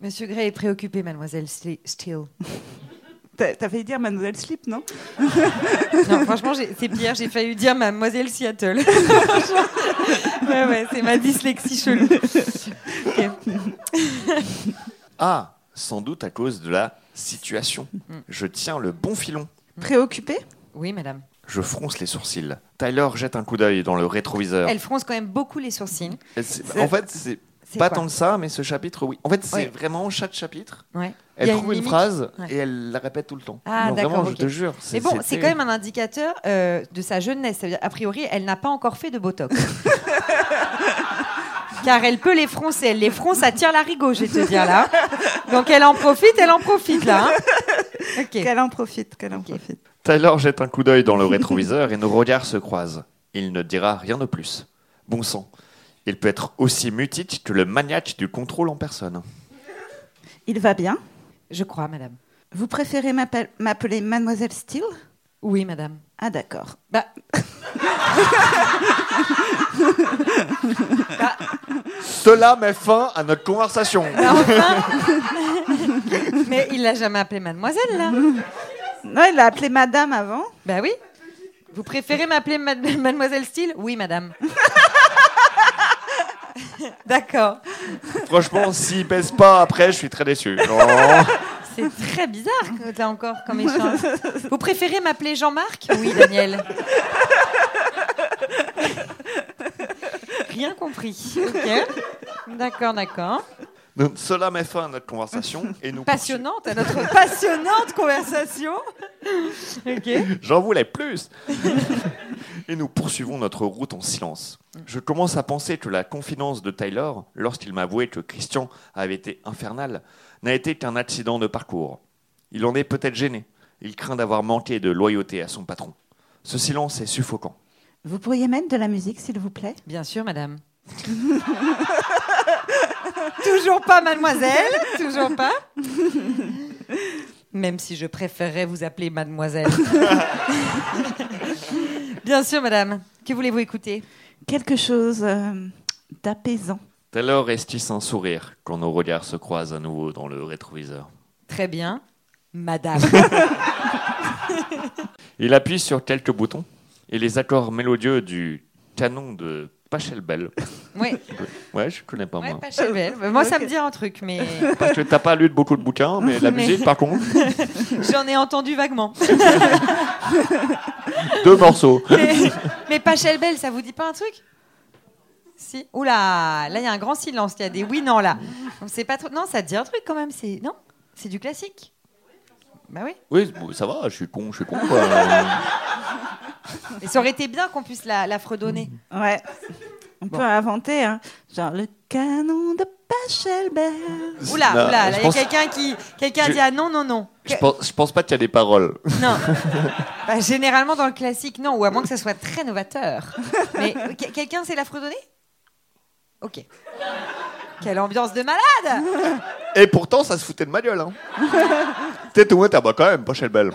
Monsieur Gray est préoccupé, mademoiselle Steele.
T'as failli dire Mademoiselle Slip, non
Non, franchement, c'est pire. J'ai failli dire mademoiselle Seattle. ouais, ouais, c'est ma dyslexie chelou.
Ah, sans doute à cause de la situation. Je tiens le bon filon.
Préoccupé
Oui, madame.
Je fronce les sourcils. Tyler jette un coup d'œil dans le rétroviseur.
Elle fronce quand même beaucoup les sourcils.
En fait, C'est pas tant que ça, mais ce chapitre, oui. En fait, c'est
Ouais.
vraiment chaque chapitre.
Ouais.
Elle trouve
une
phrase
Ouais.
et elle la répète tout le temps.
Ah,
Non,
d'accord,
Vraiment, je te jure.
Mais bon, c'est quand même un indicateur euh, de sa jeunesse. Ça veut dire, a priori, elle n'a pas encore fait de botox. Car elle peut les froncer. Elle les fronce, ça tire l'arigot, je vais te dire là. Donc elle en profite, elle en profite là. hein. Ok.
Qu'elle en profite, qu'elle en profite.
Tyler jette un coup d'œil dans le rétroviseur et nos regards se croisent. Il ne dira rien de plus. Bon sang. Il peut être aussi mutique que le maniaque du contrôle en personne.
Il va bien?
Je crois, madame.
Vous préférez m'appel- m'appeler Mademoiselle Steele?
Oui, madame.
Ah, d'accord.
Bah,
Cela met fin à notre conversation.
bah, enfin. Mais il l'a jamais appelée mademoiselle là.
Non, il l'a appelée Madame avant.
Bah oui. Vous préférez m'appeler mad- mademoiselle Steele? Oui, madame. D'accord.
Franchement, s'il pèse pas après, je suis très déçu. Non.
C'est très bizarre que t'as encore comme échange. Vous préférez m'appeler Jean-Marc? Oui, Daniel. Rien compris. Ok. D'accord, d'accord.
Donc, cela met fin à notre conversation et nous
Passionnante, à notre passionnante conversation. Ok.
poursuivons- J'en voulais plus. Et nous poursuivons notre route en silence. Je commence à penser que la confidence de Tyler, lorsqu'il m'a avoué que Christian avait été infernal, n'a été qu'un accident de parcours. Il en est peut-être gêné. Il craint d'avoir manqué de loyauté à son patron. Ce silence est suffocant.
Vous pourriez mettre de la musique, s'il vous plaît?
Bien sûr, madame. toujours pas, mademoiselle. Toujours pas. Même si je préférerais vous appeler mademoiselle. Bien sûr, madame. Que voulez-vous écouter?
Quelque chose euh, d'apaisant.
Taylor esquisse un sourire quand nos regards se croisent à nouveau dans le rétroviseur?
Très bien. Madame.
Il appuie sur quelques boutons et les accords mélodieux du canon de Pachelbel.
Oui,
Ouais, je connais pas
ouais,
moi.
pas chez elle. Moi, ça me dit un truc, mais
Parce que t'as pas lu de beaucoup de bouquins, mais la
Mais-
musique, par contre,
j'en ai entendu vaguement.
deux morceaux.
mais, mais Pachelbel, ça vous dit pas un truc? Si. Oula, là il y a un grand silence. Il y a des oui, non là. C'est pas trop. Non, ça te dit un truc quand même. C'est non, c'est du classique? Bah oui.
Oui, ça va, je suis con, je suis con, quoi.
Et ça aurait été bien qu'on puisse la, la fredonner.
Ouais. On
Bon.
peut inventer, hein. Genre le canon de Pachelbel.
Oula,
Non,
oula, là
je
il y a
pense-
quelqu'un qui, quelqu'un
Je-
dit ah non, non, non.
Je pense, je pense pas qu'il y a des paroles.
Non. Bah, généralement dans le classique, non, ou à moins que ça soit très novateur. Mais que- quelqu'un sait la fredonner? Ok. Quelle ambiance de malade
Et pourtant, ça se foutait de ma gueule. Hein. T'es tout le monde, t'as bah quand même, Pachelbel.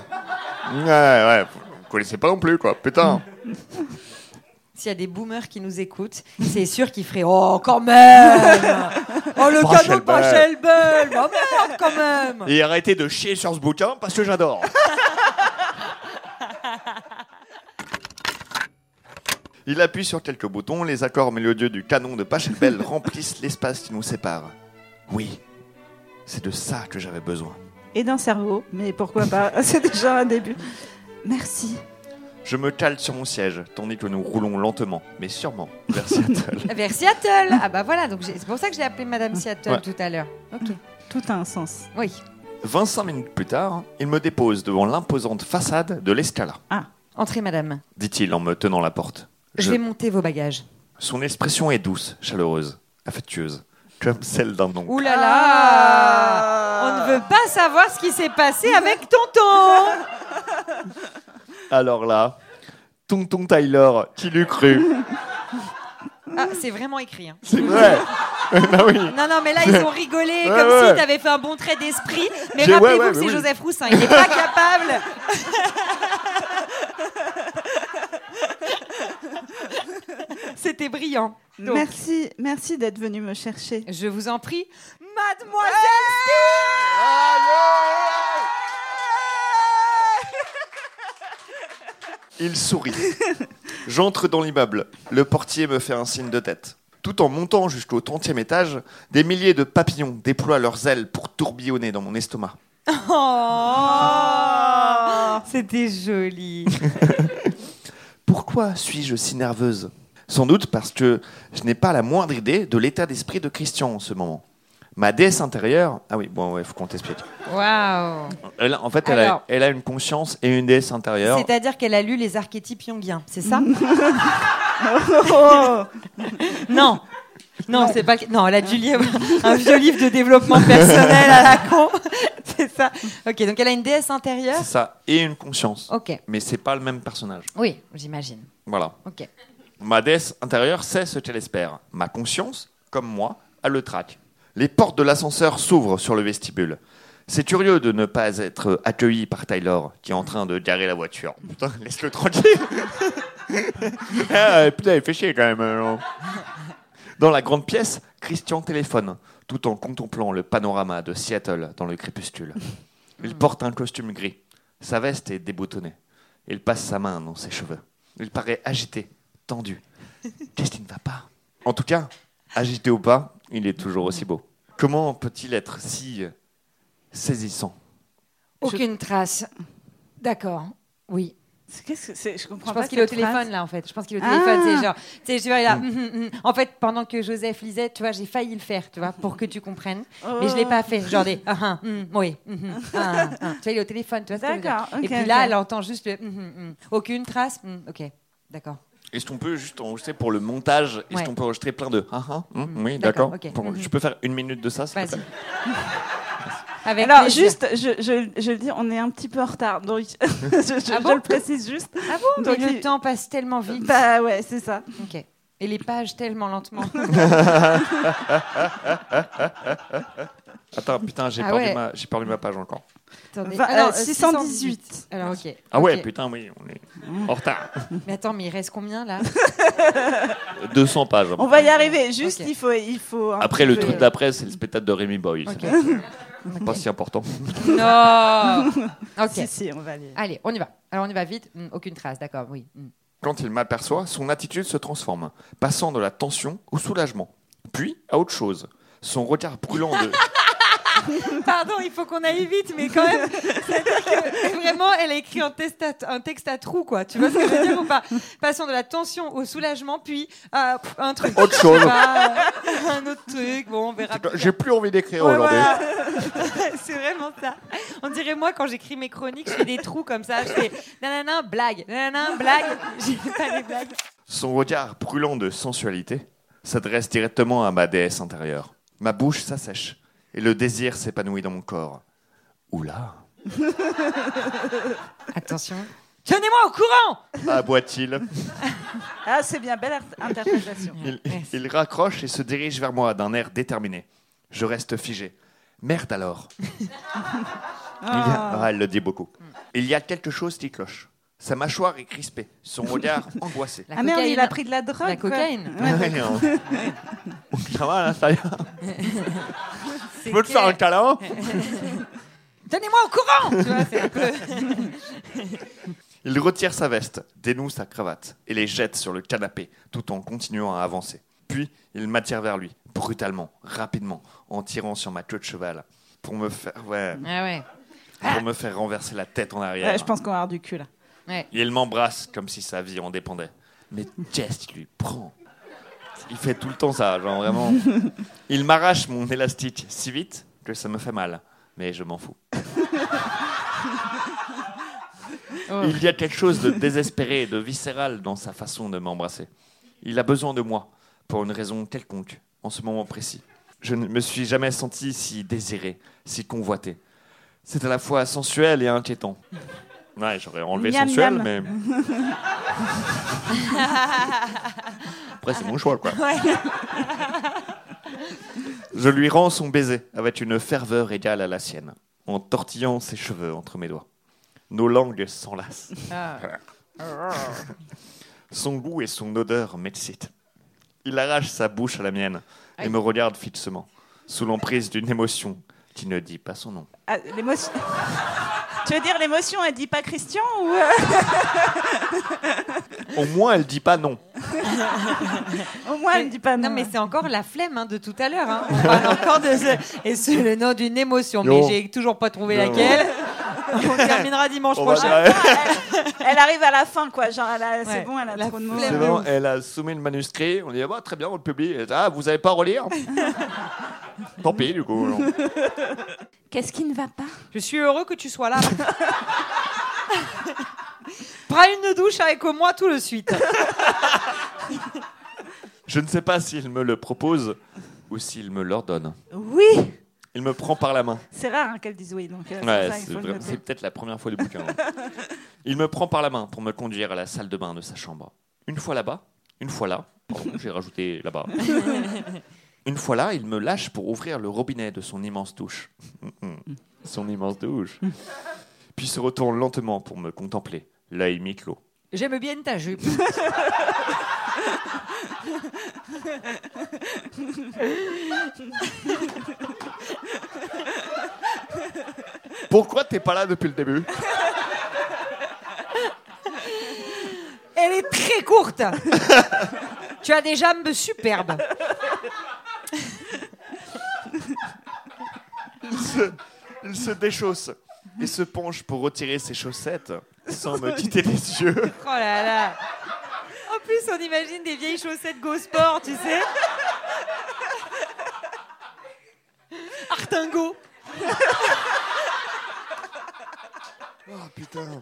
Ouais, ouais, vous connaissez pas non plus, quoi. Putain.
S'il y a des boomers qui nous écoutent, c'est sûr qu'ils feraient Oh, quand même Oh, le canon de
Pachelbel.
Pachelbel Oh merde, quand même
Et arrêtez de chier sur ce bouquin parce que j'adore. Il appuie sur quelques boutons, les accords mélodieux du canon de Pachelbel remplissent l'espace qui nous sépare. Oui, c'est de ça que j'avais besoin.
Et d'un cerveau, mais pourquoi pas C'est déjà un début. Merci.
Je me cale sur mon siège, tandis que nous roulons lentement, mais sûrement, vers Seattle.
Vers Seattle Ah bah voilà, donc j'ai- c'est pour ça que je l'ai appelé Madame Seattle
Ouais.
tout à l'heure. Ok.
Tout a un sens.
Oui.
25 minutes plus tard, il me dépose devant l'imposante façade de l'escala,
Entrez, Madame.
dit-il en me tenant la porte.
Je
Je-
vais monter vos bagages.
Son expression est douce, chaleureuse, affectueuse, comme celle d'un oncle.
Ouh là là
Ah.
On ne veut pas savoir ce qui s'est passé avec tonton.
Alors là, Tonton Tyler, qui l'eût cru
Ah, c'est vraiment écrit. hein.
C'est vrai Bah oui.
Non, non, mais là, ils ont rigolé
Ouais,
comme
ouais.
si tu avais fait un bon trait d'esprit. Mais
J'ai-
rappelez-vous
ouais,
que c'est
oui.
Joseph Roussin. Il n'est pas capable. C'était brillant. Donc,
Merci, merci d'être venu me chercher.
Je vous en prie, mademoiselle
Il sourit. J'entre dans l'immeuble. Le portier me fait un signe de tête. Tout en montant jusqu'au 30e étage, des milliers de papillons déploient leurs ailes pour tourbillonner dans mon estomac.
Oh, C'était joli.
Pourquoi suis-je si nerveuse? Sans doute parce que je n'ai pas la moindre idée de l'état d'esprit de Christian en ce moment. Ma déesse intérieure. Ah oui, bon, ouais, faut qu'on t'explique.
Waouh
Elle, en fait, elle a,
Alors.
elle a une conscience et une déesse intérieure.
C'est-à-dire qu'elle a lu les archétypes jungiens, c'est ça?
Oh
Non. Non, c'est pas. Non, elle a dû lire un vieux livre de développement personnel à la con. C'est ça. Ok, donc elle a une déesse intérieure?
C'est ça. Et une conscience.
Ok.
Mais c'est pas le même personnage.
Oui, j'imagine.
Voilà.
Ok.
Ma déesse intérieure sait ce qu'elle espère. Ma conscience, comme moi, a le trac. Les portes de l'ascenseur s'ouvrent sur le vestibule. C'est curieux de ne pas être accueilli par Tyler, qui est en train de garer la voiture. Putain, laisse-le tranquille. ah, putain, il fait chier quand même. Dans la grande pièce, Christian téléphone, tout en contemplant le panorama de Seattle dans le crépuscule. Il porte un costume gris. Sa veste est déboutonnée. Il passe sa main dans ses cheveux. Il paraît agité, tendu. Qu'est-ce qui ne va pas En tout cas, agité ou pas, il est toujours aussi beau. Comment peut-il être si euh, saisissant?
Aucune trace. D'accord. Oui.
Qu'est-ce que c'est? Je comprends
Je
pas
pense qu'il est au téléphone là en fait. Je pense qu'il est au
Ah.
téléphone. C'est genre, tu sais, vois, il a, hum, hum, hum. En fait, pendant que Joseph lisait, tu vois, j'ai failli le faire, tu vois, pour que tu comprennes. Mais je l'ai pas fait. Genre des, ah, ah, oui, ah, ah, ah. Tu vois, il est au téléphone, tu vois ce que je veux dire.
D'accord.
Et puis là, elle entend juste le, aucune trace. ok, d'accord.
Est-ce qu'on peut juste enregistrer pour le montage? Est-ce
Ouais.
qu'on peut enregistrer plein de ah, ah, Oui,
D'accord,
d'accord.
ok.
Pour-
Mhm.
Je peux faire une minute de ça s'il te
Vas-y.
plaît?
Avec
Alors,
plaisir.
juste, je, je, je le dis, on est un petit peu en retard, donc je, je-
Ah
je le précise juste.
Ah bon?
Donc,
Mais le temps passe tellement vite.
Bah ouais, c'est ça.
Ok. Et les pages tellement lentement.
Attends, putain, j'ai
Ah
perdu,
ouais.
ma- j'ai perdu ma page encore.
Attendez.
Va-
Ah non,
euh, 618.
Alors ok.
Ah ouais, putain, oui, on est en retard.
Mais attends, mais il reste combien là?
200 pages.
On va y arriver. Juste, il faut, il faut.
Après, le
peu-
truc d'après, c'est le spectacle de Rémi Boy.
Ok.
C'est pas si important.
Non. Ok.
Si, si, on va aller.
Allez, on y va. Alors on y va vite. Hmm, aucune trace, d'accord. Oui. Hmm.
Quand il m'aperçoit, son attitude se transforme, passant de la tension au soulagement, puis à autre chose. Son regard brûlant de...
Pardon, il faut qu'on aille vite, mais quand même, c'est-à-dire que vraiment, elle a écrit un texte, à, un texte à trous, quoi. Tu vois ce que je veux dire ou pas? Passant de la tension au soulagement, puis à pff, un truc.
Autre chose.
pas, un autre truc. Bon, on verra.
J'ai plus envie d'écrire
Ouais,
aujourd'hui.
voilà. c'est vraiment ça. On dirait moi quand j'écris mes chroniques, je fais des trous comme ça. Je fais nanana blague, nanana blague. J'ai pas des blagues.
Son regard brûlant de sensualité s'adresse directement à ma déesse intérieure. Ma bouche s'assèche et le désir s'épanouit dans mon corps. Oula
Attention. Tenez-moi au courant.
aboie-t-il.
Ah, c'est bien, belle interprétation.
Il, raccroche et se dirige vers moi d'un air déterminé. Je reste figé. Merde alors. Il y a- Ah, elle le dit beaucoup. Il y a quelque chose qui cloche. Sa mâchoire est crispée, son regard angoissé.
La
ah merde, il a pris de la drogue.
La
quoi.
cocaïne.
Ouais,
Ouais. Ça va, là, ça y est.
C'est
Tu veux te faire un câlin
Tenez-moi au courant. Tu vois, c'est un peu.
Il retire sa veste, dénoue sa cravate et les jette sur le canapé tout en continuant à avancer. Puis, il m'attire vers lui, brutalement, rapidement, en tirant sur ma queue de cheval, pour me faire, ouais,
Ah ouais.
pour me faire renverser la tête en arrière.
Ouais, je pense qu'on va avoir du cul là.
Ouais.
Il m'embrasse comme si sa vie en dépendait. Mais qu'il lui prend Il fait tout le temps ça, genre vraiment. Il m'arrache mon élastique si vite que ça me fait mal, mais je m'en fous.
Oh.
Il y a quelque chose de désespéré et de viscéral dans sa façon de m'embrasser. Il a besoin de moi, pour une raison quelconque, en ce moment précis. Je ne me suis jamais senti si désiré, si convoité. C'est à la fois sensuel et inquiétant. Ouais, j'aurais enlevé
Miam,
sensuel,
miam.
mais. Après, c'est mon choix, quoi. Je lui rends son baiser avec une ferveur égale à la sienne, en tortillant ses cheveux entre mes doigts. Nos langues s'enlacent. Son goût et son odeur m'excitent. Il arrache sa bouche à la mienne et
Aïe.
me regarde fixement, sous l'emprise d'une émotion qui ne dit pas son nom.
Ah, l'émotion. Tu veux dire l'émotion, elle dit pas Christian ou euh,
Au moins, elle dit pas non.
au moins elle dit pas non.
Non, mais c'est encore la flemme hein, de tout à l'heure. hein. On parle encore de ce... Et c'est le nom d'une émotion,
Non.
mais j'ai toujours pas trouvé
Non.
laquelle. On terminera dimanche
On va
prochain.
dire-
elle arrive à la fin, quoi. Genre, elle a- c'est
Ouais.
bon, elle a
La
trop de mots.
flemme.
C'est bon, elle a soumis le manuscrit. On dit ah, bah, très bien, on le publie. Elle dit, Ah, vous avez pas à relire Tant pis, du coup.
Qu'est-ce qui ne va pas?
Je suis heureux que tu sois là. Prends une douche avec moi tout de suite.
Je ne sais pas s'il me le propose ou s'il me l'ordonne.
Oui
Il me prend par la main.
C'est rare hein, qu'elle dise oui. Donc, euh,
Ouais, c'est vrai- peut-être la première fois du bouquin. hein. Il me prend par la main pour me conduire à la salle de bain de sa chambre. Une fois là-bas, une fois là, pardon, j'ai rajouté là-bas. Une fois là, il me lâche pour ouvrir le robinet de son immense douche. son immense douche. Puis se retourne lentement pour me contempler, l'œil mi-clos.
J'aime bien ta jupe.
Pourquoi t'es pas là depuis le début?
Elle est très courte. tu as des jambes superbes.
Se, il se déchausse et se penche pour retirer ses chaussettes sans me quitter les yeux.
Oh là là. En plus, on imagine des vieilles chaussettes Go Sport, tu sais. Artingo.
Oh putain.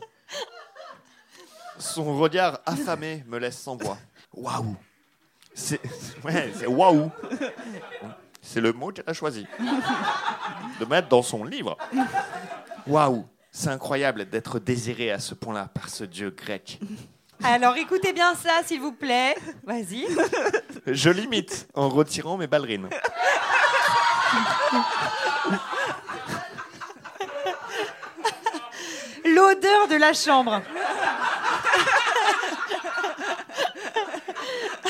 Son regard affamé me laisse sans voix. Waouh. C'est ouais, c'est waouh. C'est le mot qu'elle a choisi de mettre dans son livre. Waouh. C'est incroyable d'être désiré à ce point-là par ce dieu grec.
Alors écoutez bien ça, s'il vous plaît. Vas-y.
Je l'imite en retirant mes ballerines.
L'odeur de la chambre.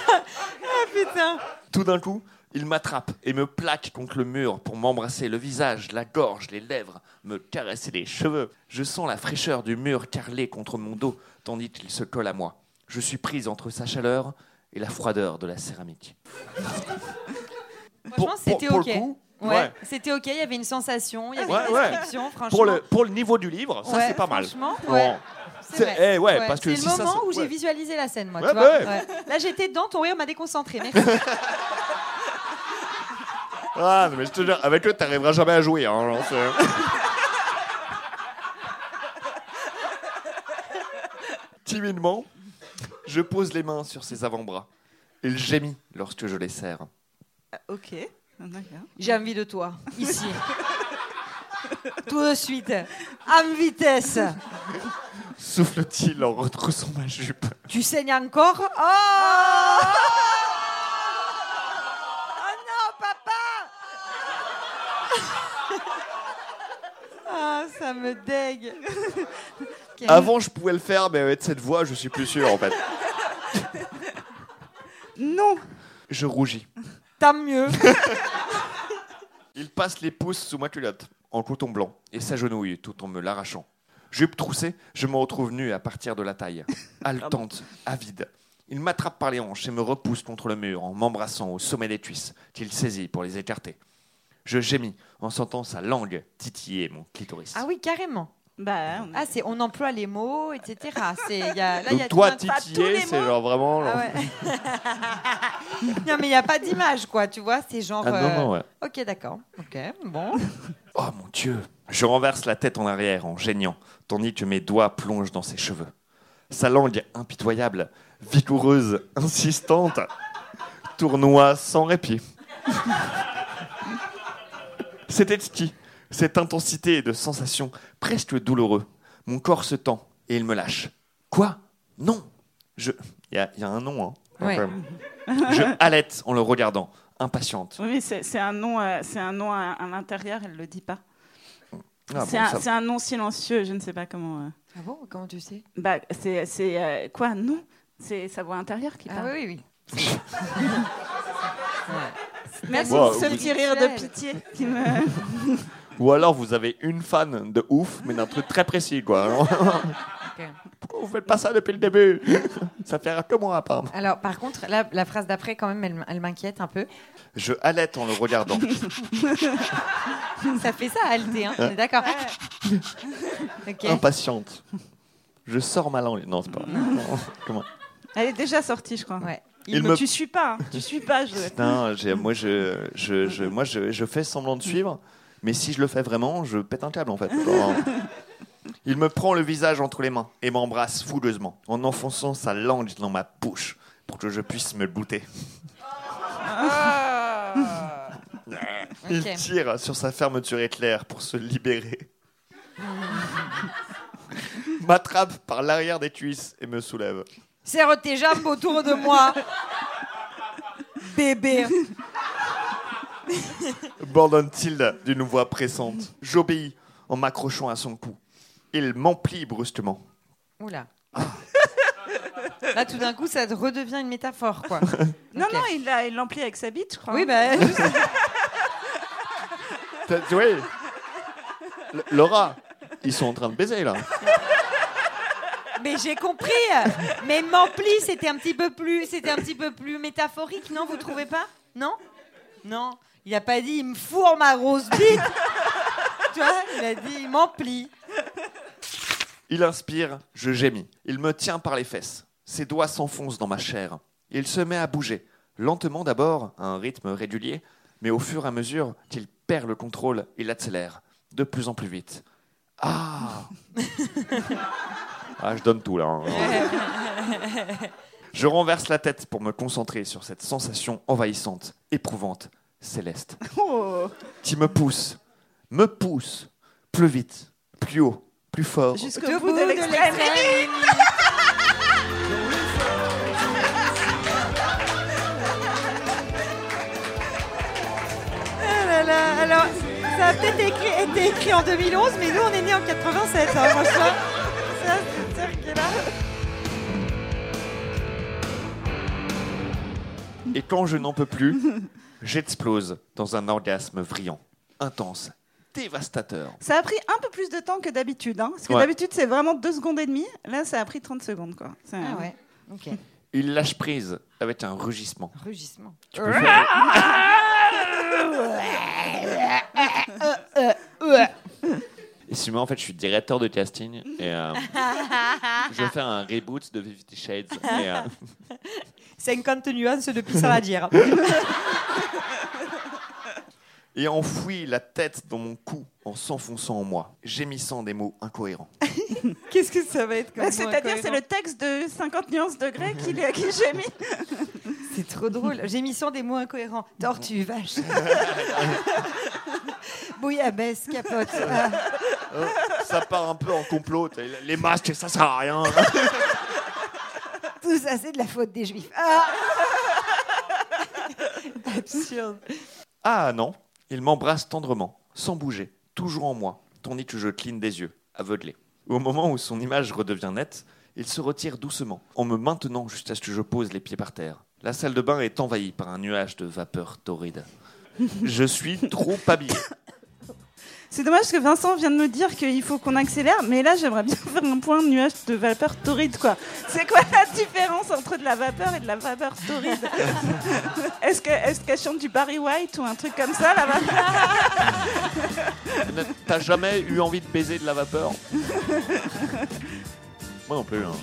ah putain.
Tout d'un coup, il m'attrape et me plaque contre le mur pour m'embrasser le visage, la gorge, les lèvres, me caresser les cheveux. Je sens la fraîcheur du mur carrelé contre mon dos, tandis qu'il se colle à moi. Je suis prise entre sa chaleur et la froideur de la céramique.
Franchement, c'était ok. Ouais,
ouais.
c'était ok, il y avait une sensation, il y avait
Ouais,
une description, franchement.
Pour, le, pour le niveau du livre, ça c'est pas mal.
franchement,
Bon.
ouais.
C'est- eh si
le
ça,
moment où j'ai visualisé la scène, moi. Tu vois. Là, j'étais dedans, ton rire m'a déconcentré. Merci.
Ah, mais je te jure, avec eux, t'arriveras jamais à jouer. Hein, genre, Timidement, je pose les mains sur ses avant-bras. Il gémit lorsque je les serre.
Ah, Ok. D'accord.
J'ai envie de toi, ici. Tout de suite, en vitesse.
Souffle-t-il en retroussant ma jupe?
Tu saignes encore? Oh Oh non, papa Ah, ça me dégue.
Avant, je pouvais le faire, mais avec cette voix, je suis plus sûr en fait.
Non.
Je rougis.
Tant mieux.
Il passe les pouces sous ma culotte, en coton blanc, et s'agenouille tout en me l'arrachant. Jupe troussée, je me retrouve nu à partir de la taille, haletante, avide. Il m'attrape par les hanches et me repousse contre le mur en m'embrassant au sommet des cuisses, qu'il saisit pour les écarter. Je gémis en sentant sa langue titiller mon clitoris.
Ah oui, carrément.
Bah, on
Ah, c'est on emploie les mots, etc. C'est y a, là, y a
toi, titiller, c'est genre vraiment...
Ah ouais. non, mais il n'y a pas d'image, quoi, tu vois, c'est genre...
Ah non,
euh,
non, ouais.
Ok, d'accord. Ok, bon.
Oh mon Dieu Je renverse la tête en arrière en geignant, tandis que mes doigts plongent dans ses cheveux. Sa langue impitoyable, vigoureuse, insistante, tournoie sans répit. C'est exquis. Cette intensité de sensations presque douloureux. Mon corps se tend et il me lâche. Quoi? Non Je. Il y, a- il y a un nom, hein.
Ouais.
Je halète en le regardant, impatiente.
Oui, mais c'est un nom, euh, c'est un nom à, à l'intérieur, elle le dit pas.
Ah,
c'est
bon,
un,
ça-
c'est un nom silencieux, je ne sais pas comment. euh.
Ah bon? Comment tu sais?
Bah, c'est c'est, euh, quoi? Non, c'est sa voix intérieure qui
Ah
parle.
oui, oui.
Merci
Wow.
pour ce petit rire de pitié qui me.
Ou alors vous avez une fan de ouf, mais d'un truc très précis, quoi. Pourquoi vous faites pas ça depuis le début? Ça fait rire que moi, apparemment.
Alors, par contre, la phrase d'après, quand même, elle, m'inquiète un peu.
Je halète en le regardant.
Ça fait ça, halter, hein On est d'accord.
Impatiente. Je sors ma langue. Non, c'est pas vrai. Comment?
Elle est déjà sortie, je crois.
Ouais.
Il
me...
me-
Tu suis pas, hein. tu suis pas. Je...
Putain, moi, je, je, je- moi je, je fais semblant de suivre, mais si je le fais vraiment, je pète un câble en fait. Genre, Il me prend le visage entre les mains et m'embrasse fougueusement, en enfonçant sa langue dans ma bouche pour que je puisse me goûter. Il
Ok.
tire sur sa fermeture éclair pour se libérer. M'attrape par l'arrière des cuisses et me soulève.
Serre tes jambes autour de moi. Bébé.
Bordonne-t-il d'une voix pressante. J'obéis en m'accrochant à son cou. Il m'emplit brusquement.
Oula. Là, tout d'un coup, ça redevient une métaphore, quoi.
Non,
Ok.
non, il l'a- il l'emplit avec sa bite, je crois.
Oui, bah,
T'as- L- Laura, ils sont en train de baiser là.
Mais j'ai compris. Mais m'empli, c'était un petit peu plus, c'était un petit peu plus métaphorique, non Vous trouvez pas? Non? Non. Il a pas dit il me fourre ma grosse bite. tu vois Il a dit il m'emplit.
Il inspire, je gémis. Il me tient par les fesses. Ses doigts s'enfoncent dans ma chair. Il se met à bouger, lentement d'abord, à un rythme régulier, mais au fur et à mesure qu'il perd le contrôle, il accélère, de plus en plus vite. Ah Ah, je donne tout là. hein. Je renverse la tête pour me concentrer sur cette sensation envahissante, éprouvante, céleste,
Oh,
qui me pousse, me pousse, plus vite, plus haut, plus fort.
Jusqu'au
Au
bout de l'extrême.
limite. Ah là là, Alors, ça a peut-être écrit- été écrit en 2011, mais nous, on est nés en 87. hein.
Et quand je n'en peux plus, j'explose dans un orgasme brillant, intense, dévastateur.
Ça a pris un peu plus de temps que d'habitude. Hein, parce que
Ouais.
d'habitude, c'est vraiment deux secondes et demie. Là, ça a pris 30 secondes. Quoi.
Ah ouais, ok.
Il lâche prise avec un rugissement.
Rugissement.
Tu peux faire- Et si moi, en fait, je suis directeur de casting et euh, je vais faire un reboot de Fifty Shades. Et, euh,
50 nuances de pisse à dire.
et enfouit la tête dans mon cou en s'enfonçant en moi, gémissant des mots incohérents.
Qu'est-ce que ça va être comme mot
C'est-à-dire, c'est le texte de 50 nuances de grec qui, qui gémit.
C'est trop drôle. Gémissant des mots incohérents. Tortue, vache. Bouillabaisse, capote. Ah.
Euh, ça part un peu en complot. t'as- Les masques, ça sert à rien.
Tout ça, c'est de la faute des juifs. Ah Absurde.
Ah non, il m'embrasse tendrement, sans bouger, toujours en moi, tandis que je cligne des yeux, aveuglé. Au moment où son image redevient nette, il se retire doucement, en me maintenant jusqu'à ce que je pose les pieds par terre. La salle de bain est envahie par un nuage de vapeur torride. Je suis trop habillé.
C'est dommage parce que Vincent vient de me dire qu'il faut qu'on accélère, mais là j'aimerais bien faire un point de nuage de vapeur torride quoi. C'est quoi la différence entre de la vapeur et de la vapeur torride Est-ce que- est-ce qu'elle chante du Barry White ou un truc comme ça la vapeur
T'as jamais eu envie de baiser de la vapeur Moi non plus. hein.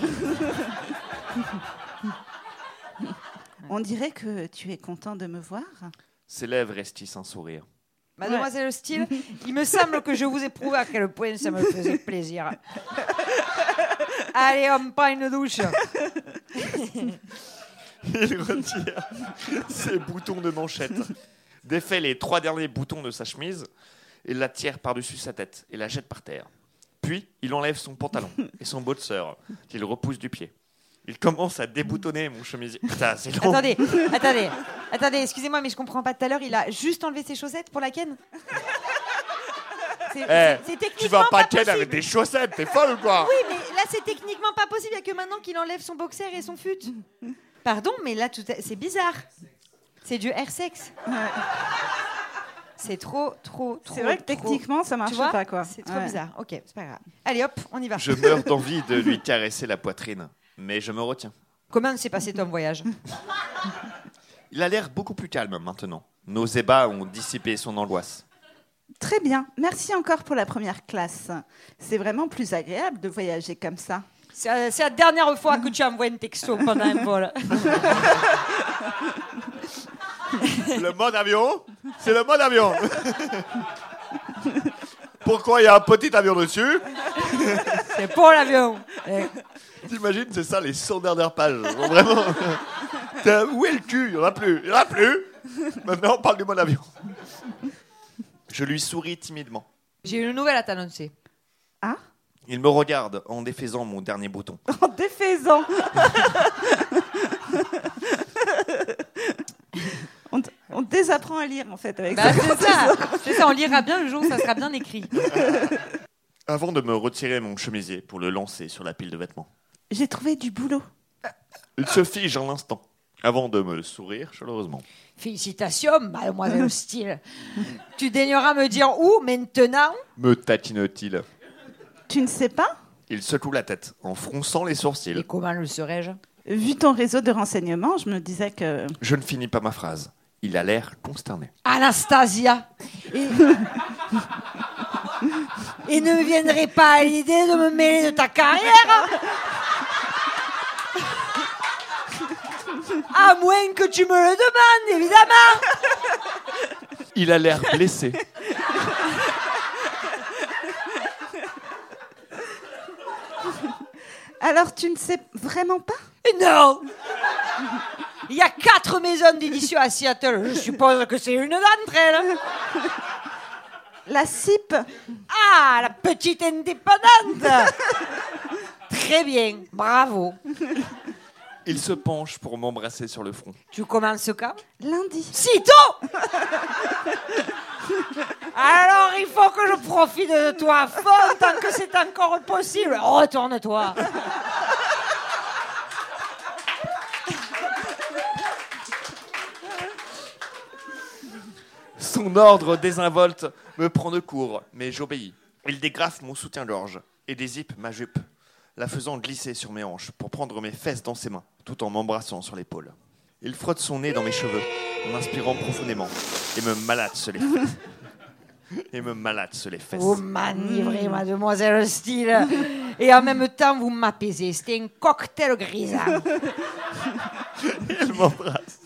On dirait que tu es content de me voir.
Ses lèvres restissent un sourire?
Mademoiselle Steele, il me semble que je vous ai prouvé à quel point ça me faisait plaisir. Allez, on prend une douche.
Il retire ses boutons de manchette, défait les trois derniers boutons de sa chemise Il la tire par-dessus sa tête et la jette par terre. Puis, il enlève son pantalon et son boxer qu'il repousse du pied. Il commence à déboutonner mon chemisier. Putain, c'est long.
Attendez, attendez, attendez, excusez-moi, mais je comprends pas. Tout à l'heure, il a juste enlevé ses chaussettes pour la ken C'est
Eh,
c'est- c'est
tu
techniquement
vas pas
pas
ken
possible.
avec des chaussettes, t'es folle ou quoi
Oui, mais là, c'est techniquement pas possible. Il n'y a que maintenant qu'il enlève son boxer et son fut. Pardon, mais là, tout est- c'est bizarre. C'est du air sexe. C'est trop, trop, trop.
C'est vrai que
trop-
techniquement, ça marche
tu vois
pas, quoi.
C'est trop
Ouais.
bizarre. Ok, c'est pas grave. Allez, hop, on y va.
Je meurs d'envie de lui caresser la poitrine, mais je me retiens.
Comment s'est passé ton voyage?
Il a l'air beaucoup plus calme maintenant. Nos ébats ont dissipé son angoisse.
Très bien. Merci encore pour la première classe. C'est vraiment plus agréable de voyager comme ça.
C'est la dernière fois que tu envoies un texto pendant un vol.
Le mode avion, c'est le mode avion. Pourquoi il y a un petit avion dessus?
C'est pour l'avion.
T'imagines, c'est ça les 100 dernières pages. Vraiment. T'as- Où est le cul? Il n'y en a plus. Il n'y en a plus. Maintenant, on parle du mode avion. Je lui souris timidement.
J'ai une nouvelle à t'annoncer.
Ah?
Il me regarde en défaisant mon dernier bouton.
En défaisant. on, on désapprend à lire, en fait, avec
Bah,
ça.
c'est ça. C'est ça, on lira bien le jour où ça sera bien écrit.
Avant de me retirer mon chemisier pour le lancer sur la pile de vêtements.
J'ai trouvé du boulot.
Il se fige un instant avant de me sourire chaleureusement.
Félicitations, mademoiselle Style. Tu daigneras me dire où maintenant?
Me tatine-t-il?
Tu ne sais pas?
Il secoue la tête en fronçant les
Et
sourcils.
comment le serais-je?
Vu ton réseau de renseignements, je me disais que...
Je ne finis pas ma phrase. Il a l'air consterné.
Anastasia. Et... Et ne me viendrait pas à l'idée de me mêler de ta carrière? À moins que tu me le demandes, évidemment
Il a l'air blessé.
Alors, tu ne sais vraiment pas?
Non Il y a quatre maisons d'édition à Seattle. Je suppose que c'est une d'entre elles.
La CIP
Ah, la petite indépendante Très bien, bravo.
Il se penche pour m'embrasser sur le front.
Tu commences quand?
Lundi.
Sitôt Alors, il faut que je profite de toi à fond tant que c'est encore possible. Retourne-toi.
Son ordre désinvolte me prend de court, mais j'obéis. Il dégrafe mon soutien-gorge et dézippe ma jupe, la faisant glisser sur mes hanches pour prendre mes fesses dans ses mains, tout en m'embrassant sur l'épaule. Il frotte son nez dans mes cheveux, en inspirant profondément, et me malaxe les fesses. Et me malaxe les fesses.
Vous m'enivrez, mademoiselle Steele. Et en même temps, vous m'apaisez. C'était un cocktail grisant.
Il m'embrasse.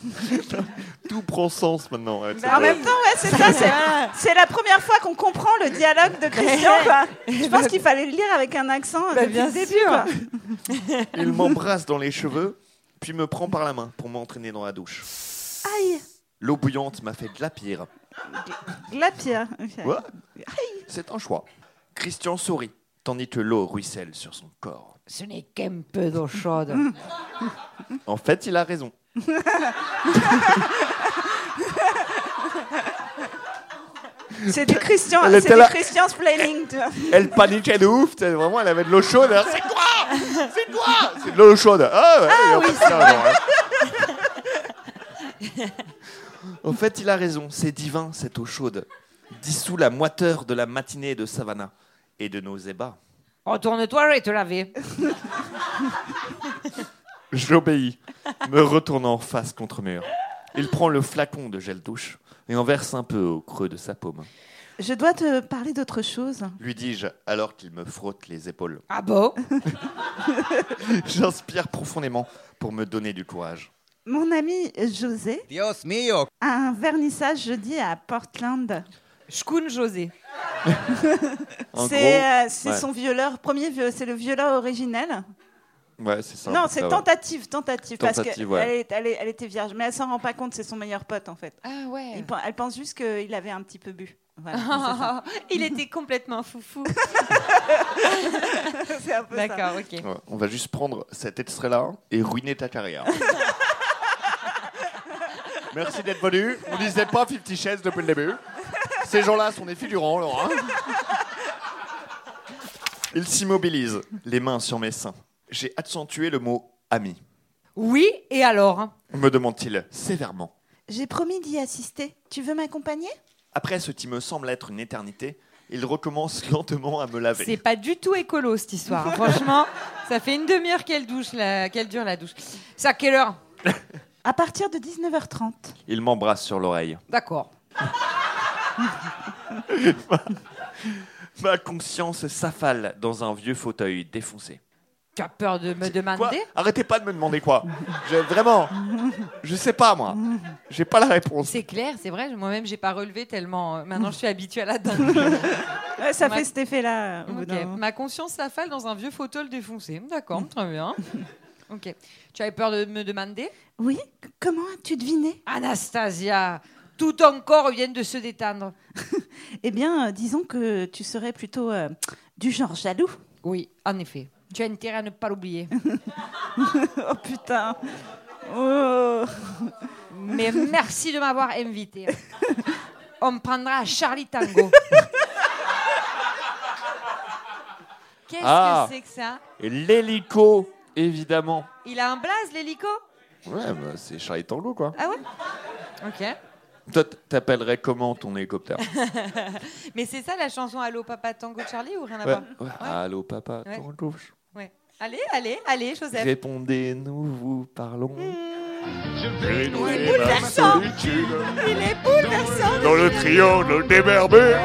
Tout prend sens maintenant. cette
En même temps, ouais, c'est ça. c'est- C'est la première fois qu'on comprend le dialogue de Christian. Quoi. Je pense qu'il fallait le lire avec un accent
Bah,
depuis
bien
le début.
sûr.
quoi.
Il m'embrasse dans les cheveux, puis me prend par la main pour m'entraîner dans la douche.
Aïe,
L'eau bouillante m'a fait de la pire.
la pire. Ok.
Ouais. C'est un choix. Christian sourit, tandis que l'eau ruisselle sur son corps.
Ce n'est qu'un peu d'eau chaude.
En fait, il a raison.
C'est du Christian,
Elle
c'est
était
du
là.
Christian's planning. tu vois.
Elle paniquait de ouf, vraiment, elle avait de l'eau chaude. C'est quoi? C'est quoi? C'est de l'eau chaude. Ah, ouais, et en fait, ça, hein. En fait, il a raison, c'est divin cette eau chaude. Dissout la moiteur de la matinée de Savannah et de nos ébats.
Retourne-toi, vais te laver.
J'obéis, me retournant face contre mur. Il prend le flacon de gel douche et en verse un peu au creux de sa paume.
Je dois te parler d'autre chose.
Lui dis-je alors qu'il me frotte les épaules.
Ah bon?
J'inspire profondément pour me donner du courage.
Mon ami José
Dios mío.
a un vernissage jeudi à Portland.
Shkun José.
C'est euh,
ouais.
son violeur, premier c'est le violeur originel.
Ouais, c'est ça.
non, c'est tentative, tentative, parce qu'elle
ouais.
elle, elle était vierge, mais elle s'en rend pas compte, c'est son meilleur pote en fait.
Ah ouais.
Il elle pense juste qu'il avait un petit peu bu. Voilà.
Il était complètement foufou.
C'est un peu ça.
D'accord, ok.
Ouais, On va juste prendre cet extrait-là et ruiner ta carrière. Merci d'être venu. On disait pas 50 Shades depuis le début. Ces gens-là sont des figurants, Laura. Il s'immobilise, les mains sur mes seins. J'ai accentué le mot ami.
Oui, et alors?
Me demande-t-il sévèrement.
J'ai promis d'y assister. Tu veux m'accompagner?
Après ce qui me semble être une éternité, il recommence lentement à me laver.
C'est pas du tout écolo cette histoire. Franchement, ça fait une demi-heure qu'elle douche, la- qu'elle dure la douche. À quelle heure?
À partir de 19h30.
Il m'embrasse sur l'oreille.
D'accord.
Ma conscience s'affale dans un vieux fauteuil défoncé.
Tu as peur de me
Quoi
demander?
Arrêtez pas de me demander quoi. Je- vraiment, je sais pas moi. J'ai pas la réponse.
C'est clair, c'est vrai. Moi-même, j'ai pas relevé tellement. euh, Maintenant, je suis habituée à la dingue.
Ouais, ça
Ma-
fait cet effet-là. au bout
Ok.
d'un moment.
Ma conscience s'affale dans un vieux fauteuil défoncé. D'accord, très bien. Ok. Tu avais peur de me demander?
Oui c- Comment as-tu deviné?
Anastasia, tout ton corps vient de se détendre.
Eh bien, euh, disons que tu serais plutôt euh, du genre jaloux.
Oui, en effet. Tu as intérêt à ne pas l'oublier.
Oh putain Oh
Mais merci de m'avoir invité. On me prendra Charlie Tango. Qu'est-ce
Ah.
que c'est que ça?
Et l'hélico, évidemment.
Il a un blaze, l'hélico?
Ouais, bah, c'est Charlie Tango quoi.
Ah ouais? Ok.
Toi, t- t'appellerais comment ton hélicoptère?
Mais c'est ça la chanson Allô Papa Tango Charlie ou rien à
ouais.
voir?
Ouais. Allô papa,
Ouais.
Tango.
Allez, allez, allez, Joseph.
Répondez-nous, vous parlons.
Hmm.
vais
bouleversant. Il est bouleversant
Dans le triangle des berbères.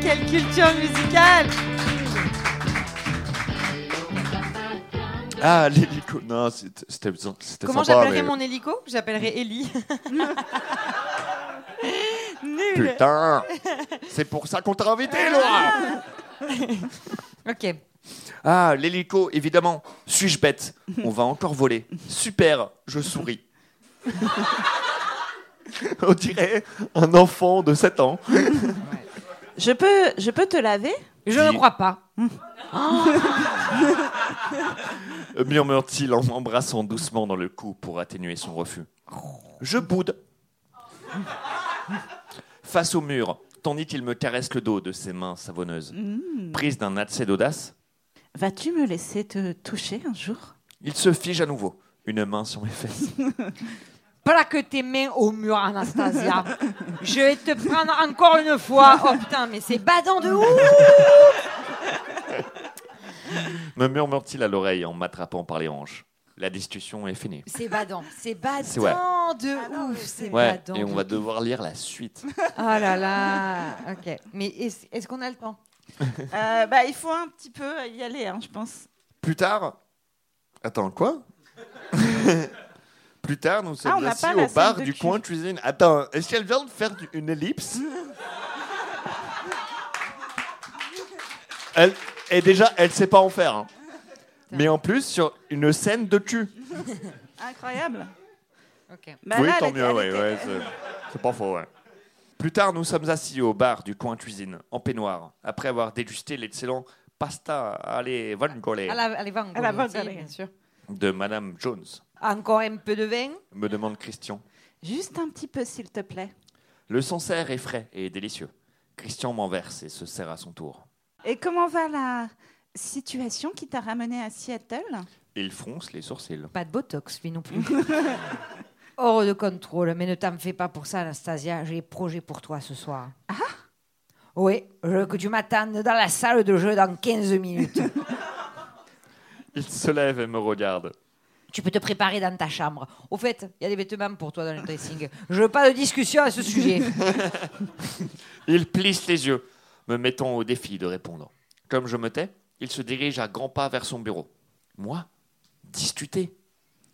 Quelle culture musicale
Ah, l'hélico. Non, c'était
Comment
sympa,
j'appellerais
mais-
mon hélico? J'appellerais Ellie. Nul
Putain C'est pour ça qu'on t'a invité, Laura
Ok.
Ah, l'hélico, évidemment. Suis-je bête On va encore voler. Super, je souris. On dirait un enfant de 7 ans.
Je peux, je peux te laver
Je ne crois pas.
murmure-t-il en m'embrassant doucement dans le cou pour atténuer son refus. Je boude. Face au mur, tandis qu'il me caresse le dos de ses mains savonneuses. Prise d'un accès d'audace,
Vas-tu me laisser te toucher un jour?
Il se fige à nouveau, une main sur mes fesses.
Plaque tes mains au mur, Anastasia. Je vais te prendre encore une fois. Oh putain, mais c'est badant de ouf
Me murmure-t-il à l'oreille en m'attrapant par les hanches. La discussion est finie.
C'est badant. C'est badant
C'est ouais.
de ouf. C'est
Ouais,
badant.
et on va devoir lire la suite.
Oh là là. Ok. Mais est-ce est-ce qu'on a le temps?
Euh, Bah, il faut un petit peu y aller, hein, je pense.
Plus tard. Attends, quoi? Plus tard, nous sommes
Ah, on n'a
assis au bar du
cul.
coin cuisine. Attends, est-ce qu'elle vient de faire une ellipse? Elle et déjà, elle sait pas en faire. hein. Mais en plus, sur une scène de cul.
Incroyable.
Ok.
Bah,
oui,
là,
tant mieux, ouais, ouais, c'est- c'est pas faux, ouais. Plus tard, nous sommes assis au bar du coin cuisine, en peignoir, après avoir dégusté l'excellent pasta alle vongole
À la, à la vangole,
À la
si,
vangole.
bien sûr.
de Madame Jones,
Encore un peu de vin?
Me demande Christian.
Juste un petit peu, s'il te plaît.
Le Sancerre est frais et délicieux. Christian m'en verse et se sert à son tour.
Et comment va la situation qui t'a ramené à Seattle?
Il fronce les sourcils.
Pas de botox, lui non plus. Hors de contrôle, mais ne t'en fais pas pour ça, Anastasia. J'ai des projets pour toi ce soir. Ah Oui, je veux que tu m'attendes dans la salle de jeu dans 15 minutes.
Il se lève et me regarde.
tu peux te préparer dans ta chambre. Au fait, il y a des vêtements pour toi dans le dressing. Je veux pas de discussion à ce sujet.
Il plisse les yeux, me mettant au défi de répondre. Comme je me tais, il se dirige à grands pas vers son bureau. Moi Discuter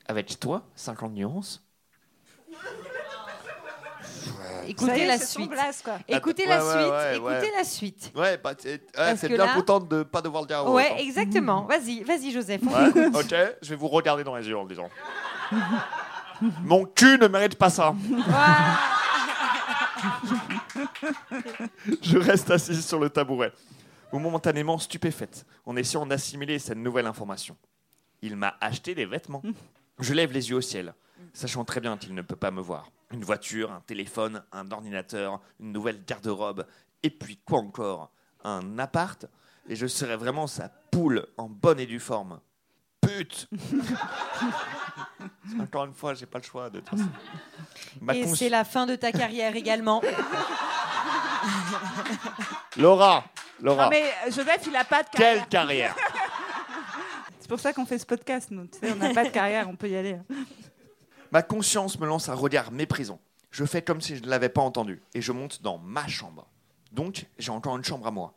Avec toi 50 nuances
Écoutez
est,
la suite. Écoutez la
ouais,
suite.
ouais,
Écoutez
ouais.
la suite.
Ouais, bah, c'est bien
là-
contente de pas devoir le dire voix
Ouais, exactement. Vas-y, vas-y, Joseph.
Ouais, ok, je vais vous regarder dans les yeux en le disant. Mon cul ne mérite pas ça. Je reste assise sur le tabouret, momentanément stupéfaite, en essayant d'assimiler cette nouvelle information. Il m'a acheté des vêtements. Je lève les yeux au ciel, sachant très bien qu'il ne peut pas me voir. Une voiture, un téléphone, un ordinateur, une nouvelle garde-robe, et puis quoi encore? Un appart? Et je serais vraiment sa poule en bonne et due forme. Pute Encore une fois, j'ai pas le choix de dire ça. Ma
Et
cons-
c'est la fin de ta carrière également.
Laura Laura
Non, mais euh, Joseph, il a pas de carrière.
Quelle carrière
C'est pour ça qu'on fait ce podcast, nous. Tu sais, on n'a pas de carrière, on peut y aller.
Ma conscience me lance un regard méprisant. Je fais comme si je ne l'avais pas entendu et je monte dans ma chambre. Donc, j'ai encore une chambre à moi.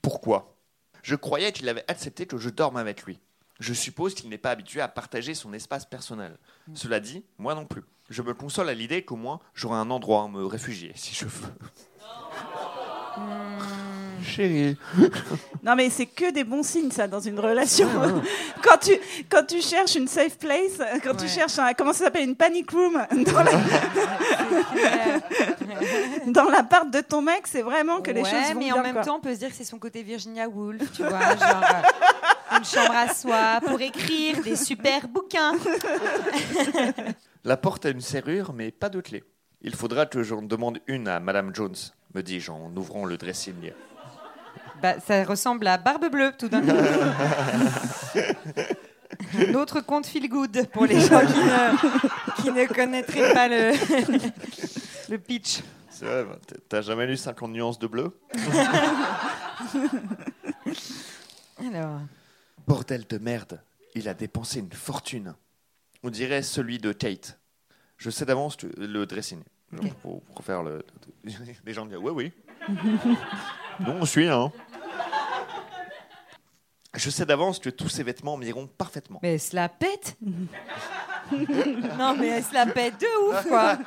Pourquoi? Je croyais qu'il avait accepté que je dorme avec lui. Je suppose qu'il n'est pas habitué à partager son espace personnel. Cela dit, moi non plus. Je me console à l'idée qu'au moins j'aurai un endroit où me réfugier si je veux. Chérie.
Non, mais c'est que des bons signes, ça, dans une relation. quand, tu, quand tu cherches une safe place, quand tu cherches un, comment ça s'appelle, une panic room dans la- dans l'appart de ton mec, c'est vraiment que les
ouais,
choses vont
mais
bien.
en même
quoi.
temps, on peut se dire que c'est son côté Virginia Woolf, tu vois, genre euh, une chambre à soi pour écrire des super bouquins.
La porte a une serrure, mais pas de clé. Il faudra que j'en demande une à Madame Jones, me dis-je en ouvrant le dressing.
Bah, ça ressemble à Barbe Bleue, tout d'un coup. Un autre conte feel good pour les gens qui ne, qui ne connaîtraient pas le, le pitch.
C'est vrai, bah, t'as jamais lu 50 nuances de bleu?
Alors,
Bordel de merde, il a dépensé une fortune. On dirait celui de Kate. Je sais d'avance le dressing. Pour faire le. Les gens disent Ouais, oui. non, on suit, hein. Je sais d'avance que tous ces vêtements m'iront parfaitement.
mais elle se la pète Non, mais elle se la pète de ouf, quoi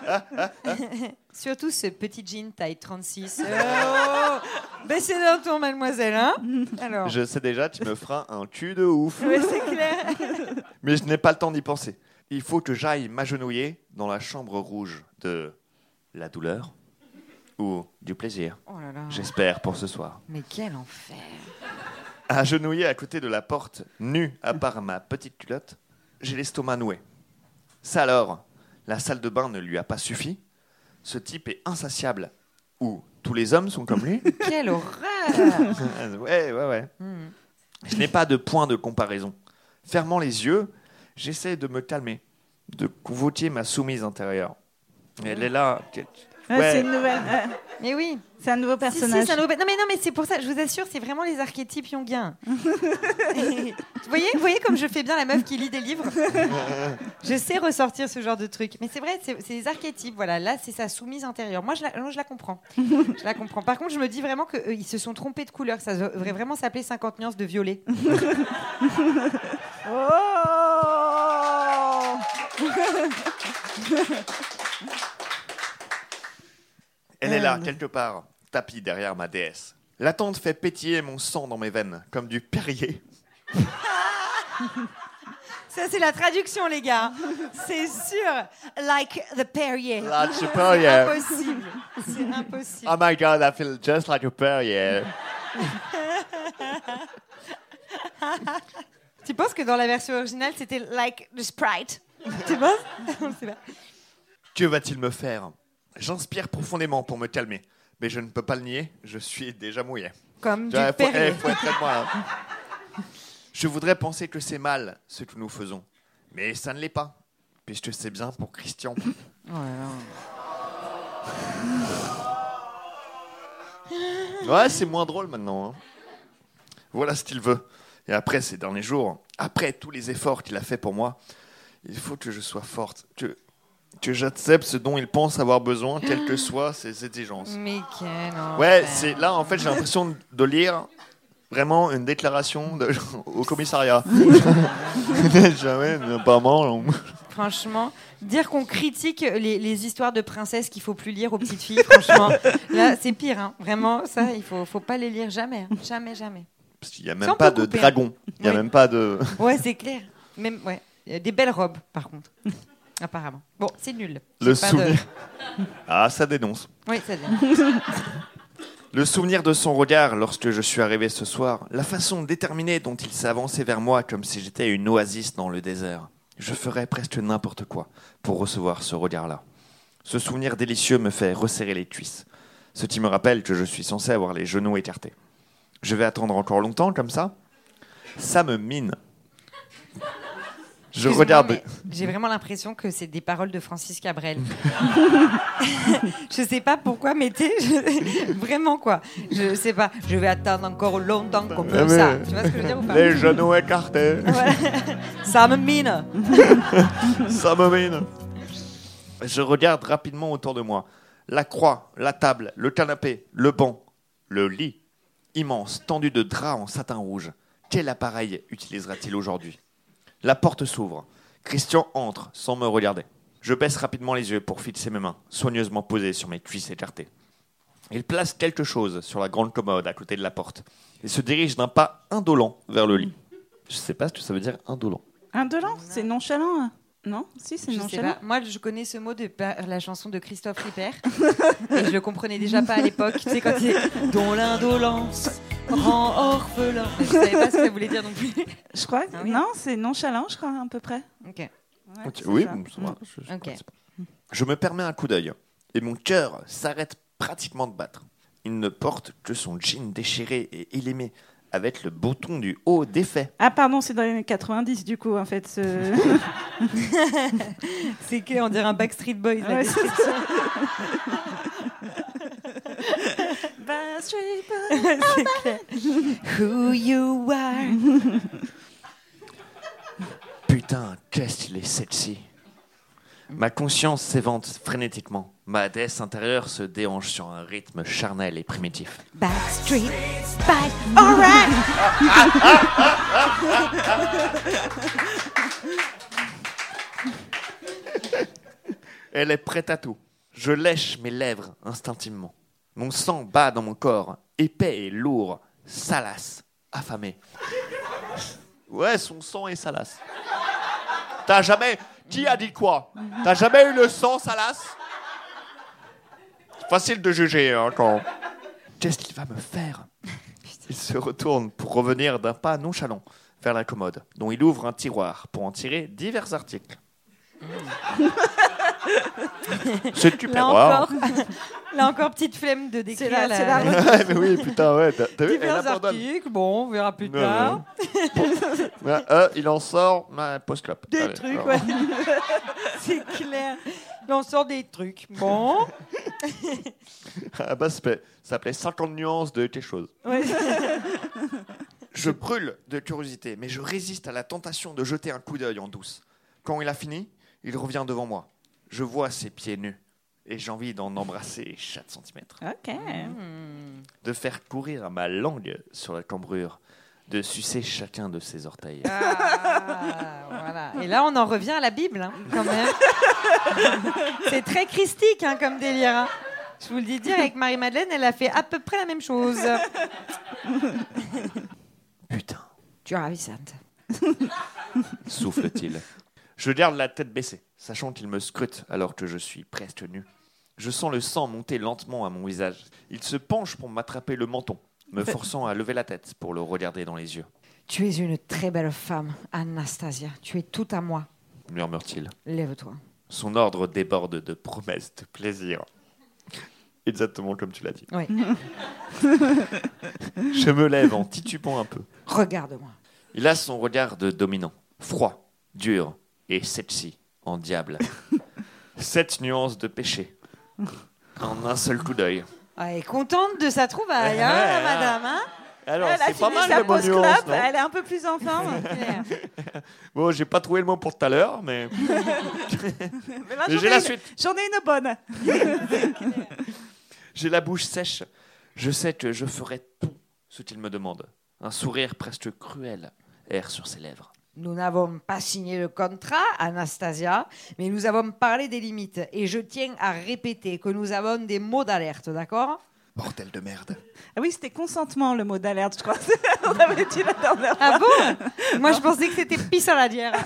Surtout ce petit jean taille 36. Oh Baissez d'un ton, mademoiselle, hein Alors,
Je sais déjà, tu me feras un cul de ouf.
ouais, c'est clair.
Mais je n'ai pas le temps d'y penser. Il faut que j'aille m'agenouiller dans la chambre rouge de la douleur ou du plaisir.
Oh là là.
J'espère pour ce soir.
Mais quel enfer
Agenouillé à côté de la porte, nu à part ma petite culotte, j'ai l'estomac noué. Ça alors, la salle de bain ne lui a pas suffi. Ce type est insatiable. Ou tous les hommes sont comme lui.
Quelle horreur
ouais, ouais, ouais.
Hmm.
Je n'ai pas de point de comparaison. Fermant les yeux, j'essaie de me calmer, de convoquer ma soumise intérieure. Elle est là. Qu'elle-
Ouais. C'est une nouvelle. ouais.
Mais oui
C'est un nouveau
Si, si,
personnage.
c'est un nouveau- Non mais non mais c'est pour ça, je vous assure, c'est vraiment les archétypes jungiens. vous voyez, vous voyez comme je fais bien la meuf qui lit des livres. je sais ressortir ce genre de truc. Mais c'est vrai, c'est les archétypes. Voilà, là c'est sa soumise intérieure. Moi je la, moi, je la comprends. je la comprends. Par contre, je me dis vraiment qu'ils se sont trompés de couleur. Ça devrait vraiment s'appeler 50 nuances de violet.
Oh
Elle est là,
Merde.
quelque part, tapie derrière ma déesse. L'attente fait pétiller mon sang dans mes veines, comme du Perrier.
Ça c'est la traduction les gars. C'est sûr. Like the Perrier.
Là, je Perrier.
Impossible. C'est impossible.
Oh my god, I feel just like a Perrier.
Tu penses que dans la version originale, c'était like the Sprite? Tu penses? On sait pas.
Que va-t-il me faire? J'inspire profondément pour me calmer. Mais je ne peux pas le nier, je suis déjà mouillé.
Comme
Tu vois,
du
faut-
Perrier.
eh, faut être avec moi, hein. Je voudrais penser que c'est mal ce que nous faisons. Mais ça ne l'est pas, puisque c'est bien pour Christian. Ouais, c'est moins drôle maintenant. hein. Voilà ce qu'il veut. Et après ces derniers jours, après tous les efforts qu'il a fait pour moi, il faut que je sois forte, que, que j'accepte ce dont il pense avoir besoin, quelles que soient ses exigences.
Mais
Ouais, c'est là en fait j'ai l'impression de lire vraiment une déclaration de- au commissariat. Jamais, apparemment.
Franchement, dire qu'on critique les, les histoires de princesses qu'il faut plus lire aux petites filles, franchement, là c'est pire. hein. Vraiment, ça, il faut, faut pas les lire jamais. hein. Jamais, jamais.
Parce qu'il n'y a même pas de
couper, hein.
dragon. Il n'y a
Oui.
même pas de.
Ouais, c'est clair. Même, ouais. Des belles robes, par contre. Apparemment. Bon, c'est nul.
Le
pas de-
souvenir. Ah, ça dénonce.
Oui, ça dénonce.
Le souvenir de son regard lorsque je suis arrivé ce soir, la façon déterminée dont il s'est avancé vers moi comme si j'étais une oasis dans le désert. Je ferais presque n'importe quoi pour recevoir ce regard-là. Ce souvenir délicieux me fait resserrer les cuisses, ce qui me rappelle que je suis censé avoir les genoux écartés. Je vais attendre encore longtemps comme ça Ça me mine. Je regarde.
J'ai vraiment l'impression que c'est des paroles de Francis Cabrel. je sais pas pourquoi, mais tu sais, je- vraiment quoi. Je sais pas. Je vais attendre encore longtemps comme
Ah, mais-
ça. Tu vois ce que je veux dire ou pas
Les genoux écartés.
Voilà. Ça me mine.
Ça me mine. Je regarde rapidement autour de moi. La croix, la table, le canapé, le banc, le lit. Immense, tendu de draps en satin rouge. Quel appareil utilisera-t-il aujourd'hui? La porte s'ouvre. Christian entre sans me regarder. Je baisse rapidement les yeux pour fixer mes mains, soigneusement posées sur mes cuisses écartées. Il place quelque chose sur la grande commode à côté de la porte et se dirige d'un pas indolent vers le lit. Je sais pas ce que ça veut dire indolent.
Indolent C'est nonchalant hein Non Si, c'est
Je sais
nonchalant.
pas. Moi, je connais ce mot de par la chanson de Christophe Ripper. et je le comprenais déjà pas à l'époque. Tu sais, quand il est dont l'indolence rend orphelin. Je savais pas ce que ça voulait dire non plus.
Je crois.
Ah oui.
Non, c'est nonchalant, je crois, à peu près.
Ok.
Ouais,
Oui,
ça.
bon, ça va, je- je pas. Je me permets un coup d'œil et mon cœur s'arrête pratiquement de battre. Il ne porte que son jean déchiré et élémé avec le bouton du haut défait.
Ah, pardon, c'est dans les années 90, du coup, en fait. Ce...
C'est que on dirait un Backstreet Boys.
Ouais. Backstreet Boys.
Who you are.
Putain, qu'est-ce qu'il est sexy. Ma conscience s'évente frénétiquement. Ma déesse intérieure se déhanche sur un rythme charnel et primitif.
Backstreet Boys. All right.
Elle est prête à tout. Je lèche mes lèvres instinctivement. Mon sang bat dans mon corps, épais et lourd, salace, affamé. Ouais, son sang est salace. T'as jamais. Qui a dit quoi? T'as jamais eu le sang salace Facile de juger, hein, quand. Qu'est-ce qu'il va me faire? Il se retourne pour revenir d'un pas nonchalant vers la commode, dont il ouvre un tiroir pour en tirer divers articles. C'est
Là
super rare.
encore, là encore, petite flemme de décrire
C'est la-
la,
mais oui, putain, ouais. T'as, t'as vu,
divers articles. Bon, on verra plus tard.
Ouais, euh, il en sort ma post-clop.
Des
Allez,
trucs,
alors.
ouais. C'est clair. Là, on sort des trucs. Bon.
Ah bah, ça s'appelait- ça s'appelait 50 nuances de quelque chose.
Ouais.
Je brûle de curiosité, mais je résiste à la tentation de jeter un coup d'œil en douce. Quand il a fini, il revient devant moi. Je vois ses pieds nus et j'ai envie d'en embrasser chaque centimètre,
Ok.
De faire courir ma langue sur la cambrure, de sucer chacun de ses orteils.
Ah, voilà. Et là, on en revient à la Bible, hein, quand même. C'est très christique hein, comme délire. hein. Je vous le dis direct, Marie-Madeleine, elle a fait à peu près la même chose.
Putain,
Tu es ravissante.
souffle-t-il. Je garde la tête baissée, sachant qu'il me scrute alors que je suis presque nu. Je sens le sang monter lentement à mon visage. Il se penche pour m'attraper le menton, me forçant à lever la tête pour le regarder dans les yeux,
Tu es une très belle femme, Anastasia. Tu es tout à moi.
murmure-t-il.
Lève-toi.
Son ordre déborde de promesses de plaisir. Exactement comme tu l'as dit.
Oui.
Je me lève en titubant un peu.
Regarde-moi.
Il a son regard de dominant, froid, dur et sexy en diable. Sept nuances de péché en un seul coup d'œil.
Ah, elle est contente de sa trouvaille, hein,
Ouais,
la madame. Hein
Alors,
Elle a
c'est pas
fini
mal
sa
le mot
post-club,
nuance, non
elle est un peu plus en forme.
Bon, j'ai pas trouvé le mot pour tout à l'heure, mais
Mais là,
mais
j'en
j'ai
ai
la
une-
suite.
J'en ai une bonne.
J'ai la bouche sèche. Je sais que je ferai tout ce qu'il me demande. Un sourire presque cruel erre sur ses lèvres.
Nous n'avons pas signé le contrat, Anastasia, mais nous avons parlé des limites. Et je tiens à répéter que nous avons des mots d'alerte, d'accord?
Bordel de merde.
Ah oui, c'était consentement le mot d'alerte, je crois. On avait dit la dernière fois.
Ah bon? Moi, je pensais que c'était pisse à la dière.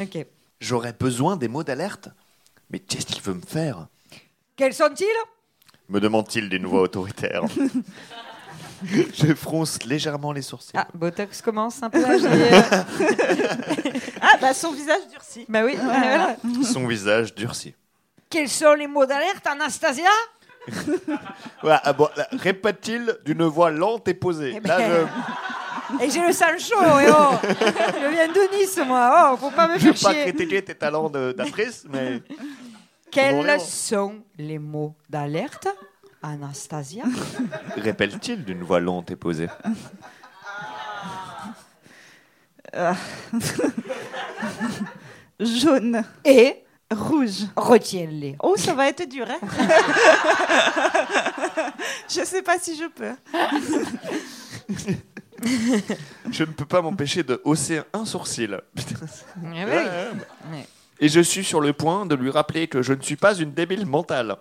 Ok.
J'aurais besoin des mots d'alerte. Mais qu'est-ce qu'il veut me faire?
Quels sont-ils?
Me demande-t-il d'une voix autoritaire. Je fronce légèrement les sourcils.
Ah, Botox commence un peu à agir.
Ah, bah son visage durci.
bah oui. voilà.
Son visage durci.
Quels sont les mots d'alerte, Anastasia?
Voilà, ah bon, Répète-t-il d'une voix lente et posée.
Eh ben,
je
Et j'ai le sang chaud, et oh Je viens de Nice, moi. Oh, faut pas me
ne veux
faire
pas critiquer tes talents d'actrice, mais
Quels sont les mots d'alerte, Anastasia?
Répète-t-il d'une voix lente et posée?
Jaune,
Et
rouge.
retiens-les.
Oh, ça va être dur, hein? Je sais pas si je peux.
Je ne peux pas m'empêcher de hausser un sourcil.
Eh oui.
Et je suis sur le point de lui rappeler que je ne suis pas une débile mentale.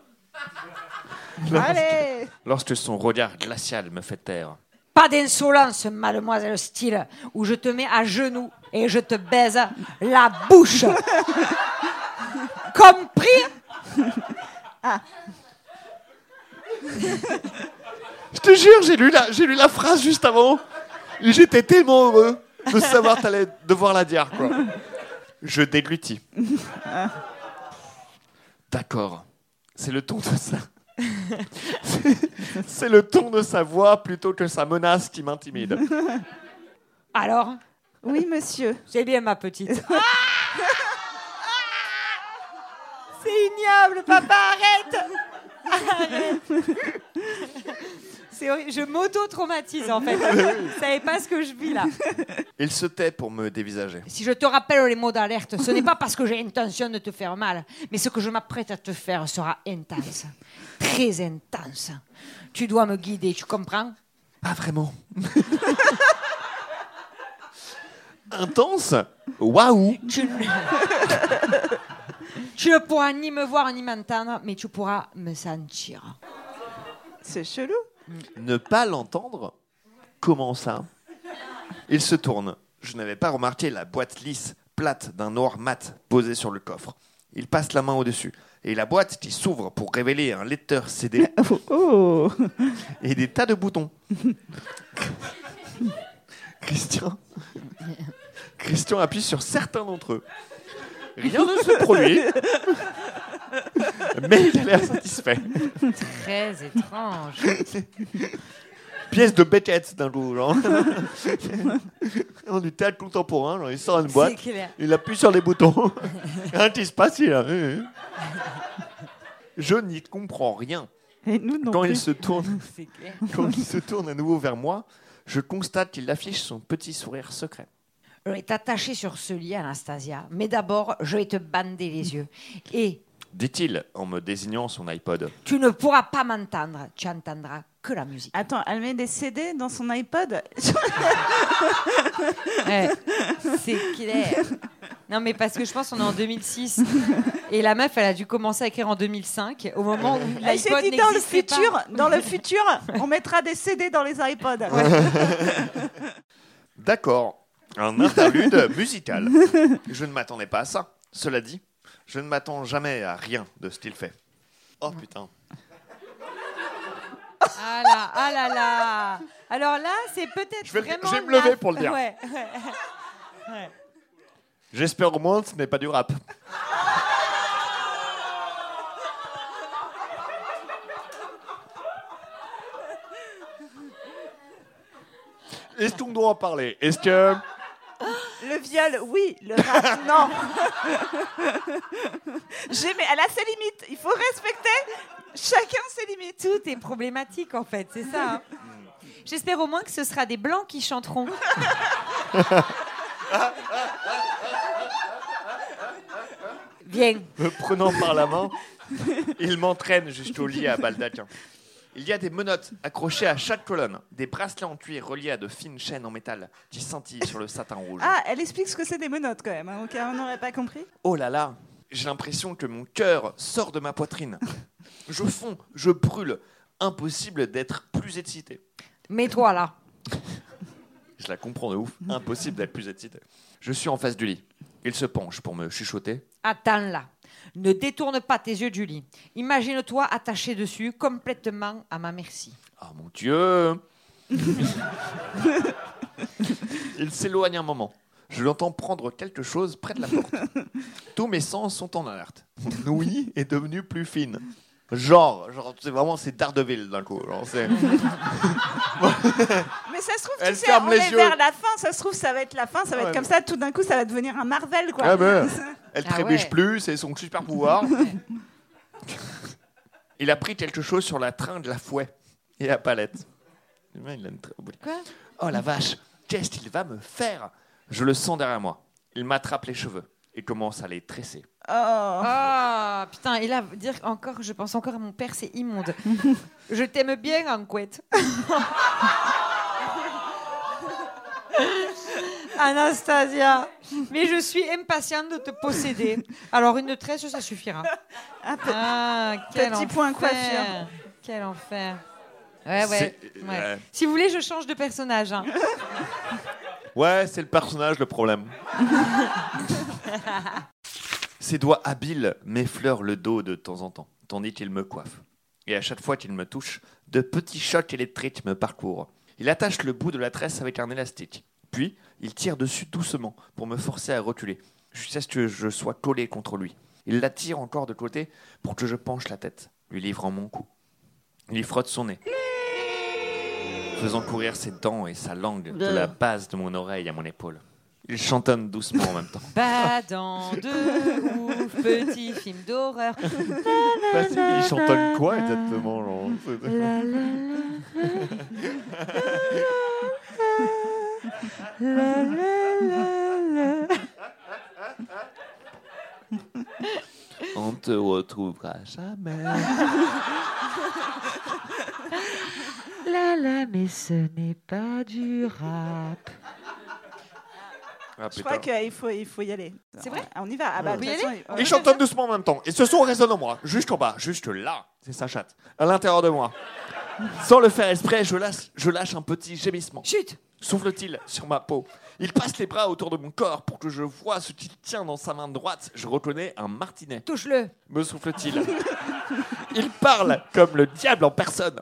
Allez
Lorsque son regard glacial me fait taire.
Pas d'insolence, mademoiselle Steele, où je te mets à genoux et je te baise la bouche. Compris?
Je te jure, j'ai lu la, j'ai lu la phrase juste avant. J'étais tellement heureux de savoir t'allais devoir la dire, quoi. Je déglutis. D'accord. C'est le ton de sa... C'est- le ton de sa voix plutôt que sa menace qui m'intimide.
Alors,
Oui, monsieur.
c'est bien ma petite. C'est ignoble, papa, arrête Arrête. Je m'auto-traumatise en fait. Vous savez pas ce que je vis là.
Il se tait pour me dévisager.
Si je te rappelle les mots d'alerte, ce n'est pas parce que j'ai intention de te faire mal, mais ce que je m'apprête à te faire sera intense. Très intense. Tu dois me guider, tu comprends?
Pas vraiment. Intense? Waouh
tu ne... tu ne pourras ni me voir ni m'entendre, mais tu pourras me sentir.
C'est chelou.
Ne pas l'entendre Comment ça? Il se tourne. Je n'avais pas remarqué la boîte lisse, plate d'un noir mat posée sur le coffre. Il passe la main au-dessus. Et la boîte qui s'ouvre pour révéler un lecteur CD
Oh, oh.
et des tas de boutons. Christian. Christian appuie sur certains d'entre eux. Rien ne se produit. Mais il a l'air satisfait.
Très étrange.
Pièce de Beckett d'un coup, genre. En du théâtre contemporain, genre, il sort une
C'est
boîte,
clair.
il appuie sur les boutons. Rien qui se passe, il a- Je n'y comprends rien.
Et nous non
Quand
plus.
il se tourne, quand il se tourne à nouveau vers moi, je constate qu'il affiche son petit sourire secret.
Je vais t'attacher sur ce lit, Anastasia. Mais d'abord, je vais te bander les yeux. Et
Dit-il en me désignant son iPod.
tu ne pourras pas m'entendre. Tu entendras que la musique.
Attends, elle met des CD dans son iPod
Ouais, c'est clair. Non, mais parce que je pense qu'on est en 2006. Et la meuf, elle a dû commencer à écrire en 2005, au moment où l'iPod
dit dans le
pas.
futur, dans le futur, on mettra des CD dans les iPods.
D'accord, un interlude musical. Je ne m'attendais pas à ça. Cela dit, je ne m'attends jamais à rien de ce qu'il fait. Oh putain.
Ah là, ah là là. Alors là, c'est peut-être
Je vais
vraiment.
je vais me
la-
lever pour le dire.
Ouais, ouais.
J'espère au moins que ce n'est pas du rap. Est-ce qu'on doit en parler? Est-ce que...
Le viol, oui. Le rap, non. J'ai- mais elle a ses limites. Il faut respecter chacun ses limites.
Tout est problématique en fait, c'est ça. hein. J'espère au moins que ce sera des blancs qui chanteront. Viens.
me prenant par la main, il m'entraîne jusqu'au lit à baldaquin. Il y a des menottes accrochées à chaque colonne, des bracelets en cuir reliés à de fines chaînes en métal qui scintillent sur le satin rouge.
Ah, elle explique ce que c'est des menottes quand même, hein, au cas où on n'aurait pas compris.
Oh là là, j'ai l'impression que mon cœur sort de ma poitrine. Je fonds, je brûle. Impossible d'être plus excité.
Mets-toi là.
Je la comprends de ouf. Impossible d'être plus excité. Je suis en face du lit. Il se penche pour me chuchoter.
Attends là. Ne détourne pas tes yeux du lit. Imagine-toi attaché dessus complètement à ma merci.
Ah mon Dieu Il s'éloigne un moment. Je l'entends prendre quelque chose près de la porte. Tous mes sens sont en alerte. Mon ouïe est devenue plus fine. Genre, genre c'est vraiment c'est Daredevil d'un coup. genre, c'est-
Mais ça se trouve,
Elle
tu sais,
ferme
on
les
est
yeux.
vers la fin. Ça se trouve, ça va être la fin. Ça va
Ouais,
être comme ça. Tout d'un coup, ça va devenir un Marvel, quoi.
Ah ben, elle
Ah
trébuche
ouais.
plus, c'est son super pouvoir. Il a pris quelque chose sur la train de la fouet et la palette. Il a une très-
Quoi?
Oh la vache, qu'est-ce qu'il va me faire? Je le sens derrière moi. Il m'attrape les cheveux et commence à les tresser.
Oh.
Ah putain, et là, dire encore, je pense encore à mon père, c'est immonde. je t'aime bien en couette. Anastasia, mais je suis impatiente de te posséder. Alors une tresse, ça suffira. Ah, quel
Petit
enfer.
point coiffure.
Quel enfer. Ouais, ouais. Ouais. Si vous voulez, je change de personnage. hein.
Ouais, c'est le personnage le problème. Ses doigts habiles m'effleurent le dos de temps en temps, tandis qu'il me coiffe. Et à chaque fois qu'il me touche, de petits chocs électriques me parcourent. Il attache le bout de la tresse avec un élastique. Puis, il tire dessus doucement pour me forcer à reculer, jusqu'à ce que je sois collé contre lui. Il la tire encore de côté pour que je penche la tête, lui livrant mon cou. Il y frotte son nez, faisant courir ses dents et sa langue de la base de mon oreille à mon épaule. Il chantonne doucement en même temps.
Badant de ouf, petit film d'horreur.
il chantonne quoi exactement genre
La, la, la, la, la, la.
On te retrouvera jamais.
La la, mais ce n'est pas du rap.
Ah,
Je crois qu'il faut, il faut y aller.
C'est vrai
On y va. Ah bah,
On
de
peut y
façon,
aller
doucement en même temps. Et ce son résonne en moi, jusqu'en bas, juste là. C'est sa chatte, à l'intérieur de moi. Sans le faire exprès, je lâche, je lâche un petit gémissement.
Chut
Souffle-t-il sur ma peau? Il passe les bras autour de mon corps pour que je vois ce qu'il tient dans sa main droite. Je reconnais un martinet.
Touche-le
me souffle-t-il? Il parle comme le diable en personne.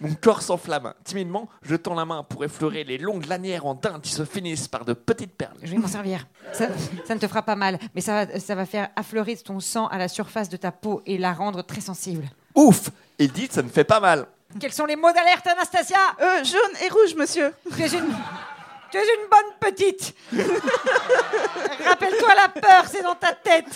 Mon corps s'enflamme. Timidement, je tends la main pour effleurer les longues lanières en daim qui se finissent par de petites perles.
Je vais m'en servir. Ça, ça ne te fera pas mal, mais ça va, ça va faire affleurer ton sang à la surface de ta peau et la rendre très sensible.
Ouf Il dit ça ne fait pas mal.
Quels sont les mots d'alerte, Anastasia
Euh, jaune et rouge, monsieur.
Tu es une, tu es une bonne petite. Rappelle-toi la peur, c'est dans ta tête.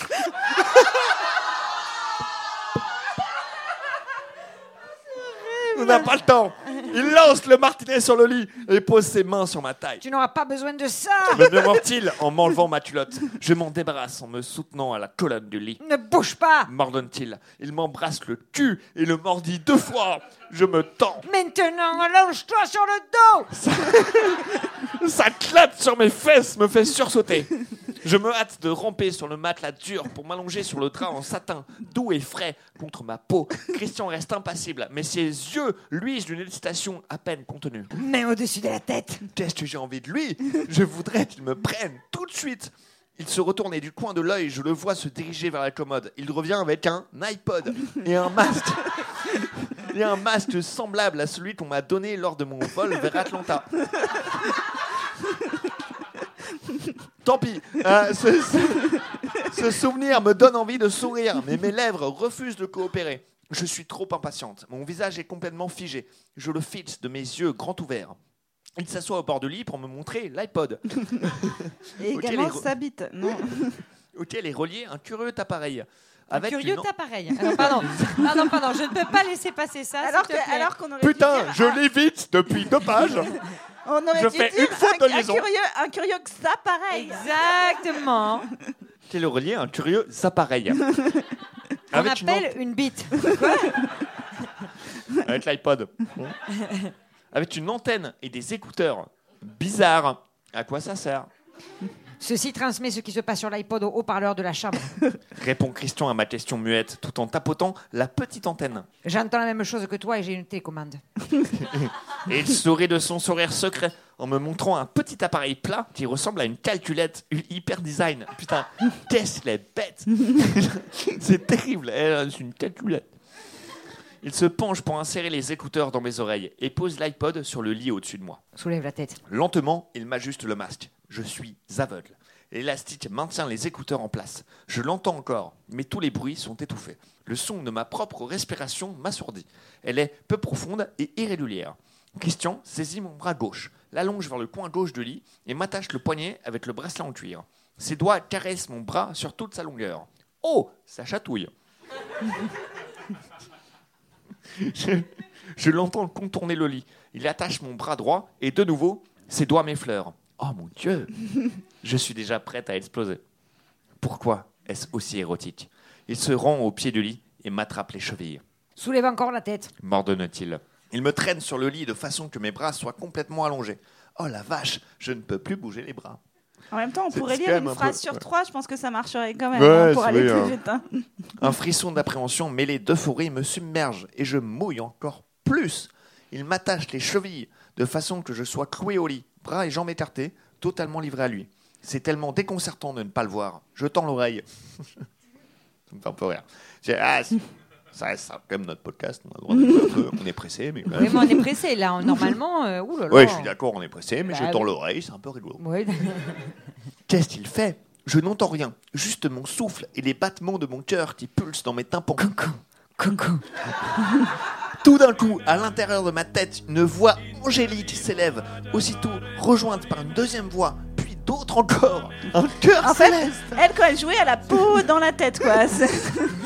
On n'a pas le temps. Il lance le martinet sur le lit et pose ses mains sur ma taille.
Tu n'auras pas besoin de ça.
Me murmure-t-il en m'enlevant ma culotte. Je m'en débarrasse en me soutenant à la colonne du lit.
Ne bouge pas.
M'ordonne-t-il. Il m'embrasse le cul et le mordit deux fois. Je me tends.
Maintenant, allonge-toi sur le dos.
Sa clatte sur mes fesses me fait sursauter. Je me hâte de ramper sur le matelas dur pour m'allonger sur le drap en satin, doux et frais contre ma peau. Christian reste impassible, mais ses yeux luisent d'une excitation à peine contenue.
Main au-dessus de la tête.
Qu'est-ce que j'ai envie de lui? Je voudrais qu'il me prenne tout de suite. Il se retourne et du coin de l'œil, je le vois se diriger vers la commode. Il revient avec un iPod et un masque. Et un masque semblable à celui qu'on m'a donné lors de mon vol vers Atlanta. Tant pis. euh, ce, ce- ce souvenir me donne envie de sourire, mais mes lèvres refusent de coopérer. Je suis trop impatiente. Mon visage est complètement figé. Je le fixe de mes yeux grands ouverts. Il s'assoit au bord du lit pour me montrer l'iPod,
Et également sa bite. Non.
auquel est relié un curieux appareil.
Un
Avec
curieux
une-
t'as pareil. Alors, pardon, pardon, pardon, je ne peux pas laisser passer ça.
alors que- qu'on aurait dû
Putain,
dire,
je
ah,
l'évite depuis deux pages.
on aurait
je
dû
fais
dire
une faute
un,
de
un
liaison.
curieux, un curieux que ça pareil.
Exactement.
Quel est relié un curieux appareil.
On
Avec une
appelle une bite.
avec l'iPod. Avec une antenne et des écouteurs bizarres. À quoi ça sert?
Ceci transmet ce qui se passe sur l'iPod au haut-parleur de la chambre.
Répond Christian à ma question muette tout en tapotant la petite antenne.
J'entends la même chose que toi et j'ai une télécommande.
Et il sourit de son sourire secret en me montrant un petit appareil plat qui ressemble à une calculette hyper design. Putain, qu'il est bête C'est terrible, c'est une calculette. Il se penche pour insérer les écouteurs dans mes oreilles et pose l'iPod sur le lit au-dessus de moi.
Soulève la tête.
Lentement, il m'ajuste le masque. Je suis aveugle. L'élastique maintient les écouteurs en place. Je l'entends encore, mais tous les bruits sont étouffés. Le son de ma propre respiration m'assourdit. Elle est peu profonde et irrégulière. Christian saisit mon bras gauche, l'allonge vers le coin gauche du lit et m'attache le poignet avec le bracelet en cuir. Ses doigts caressent mon bras sur toute sa longueur. Oh, ça chatouille. je je l'entends contourner le lit. Il attache mon bras droit et de nouveau, ses doigts m'effleurent. Oh mon Dieu Je suis déjà prête à exploser. Pourquoi est-ce aussi érotique? Il se rend au pied du lit et m'attrape les chevilles.
Soulève encore la tête.
M'ordonne-t-il. Il me traîne sur le lit de façon que mes bras soient complètement allongés. Oh la vache, je ne peux plus bouger les bras.
En même temps, on pourrait lire une
un
phrase
peu-
sur trois. Je pense que ça marcherait quand même
Ouais,
hein, pour aller plus
hein.
vite. hein.
Un frisson d'appréhension mêlé d'euphorie me submerge et je mouille encore plus. Il m'attache les chevilles de façon que je sois cloué au lit, bras et jambes écartés, totalement livré à lui. C'est tellement déconcertant de ne pas le voir. Je tends l'oreille. ça me fait un peu rire. Ah, c'est- ça reste ça, comme notre podcast. On, un peu- est pressé, mais quand
Oui,
même.
mais on est pressé là. Normalement, euh.
Oui, je suis d'accord, on est pressé, mais
Bah
je tends l'oreille, c'est un peu rigolo. Qu'est-ce qu'il fait? Je n'entends rien, juste mon souffle et les battements de mon cœur qui pulsent dans mes tympans.
Coucou, coucou.
Tout d'un coup, à l'intérieur de ma tête, une voix angélique s'élève, aussitôt rejointe par une deuxième voix, puis d'autres encore. Un cœur
En fait,
céleste
elle, quand elle jouait, elle a peau dans la tête, quoi. C'est-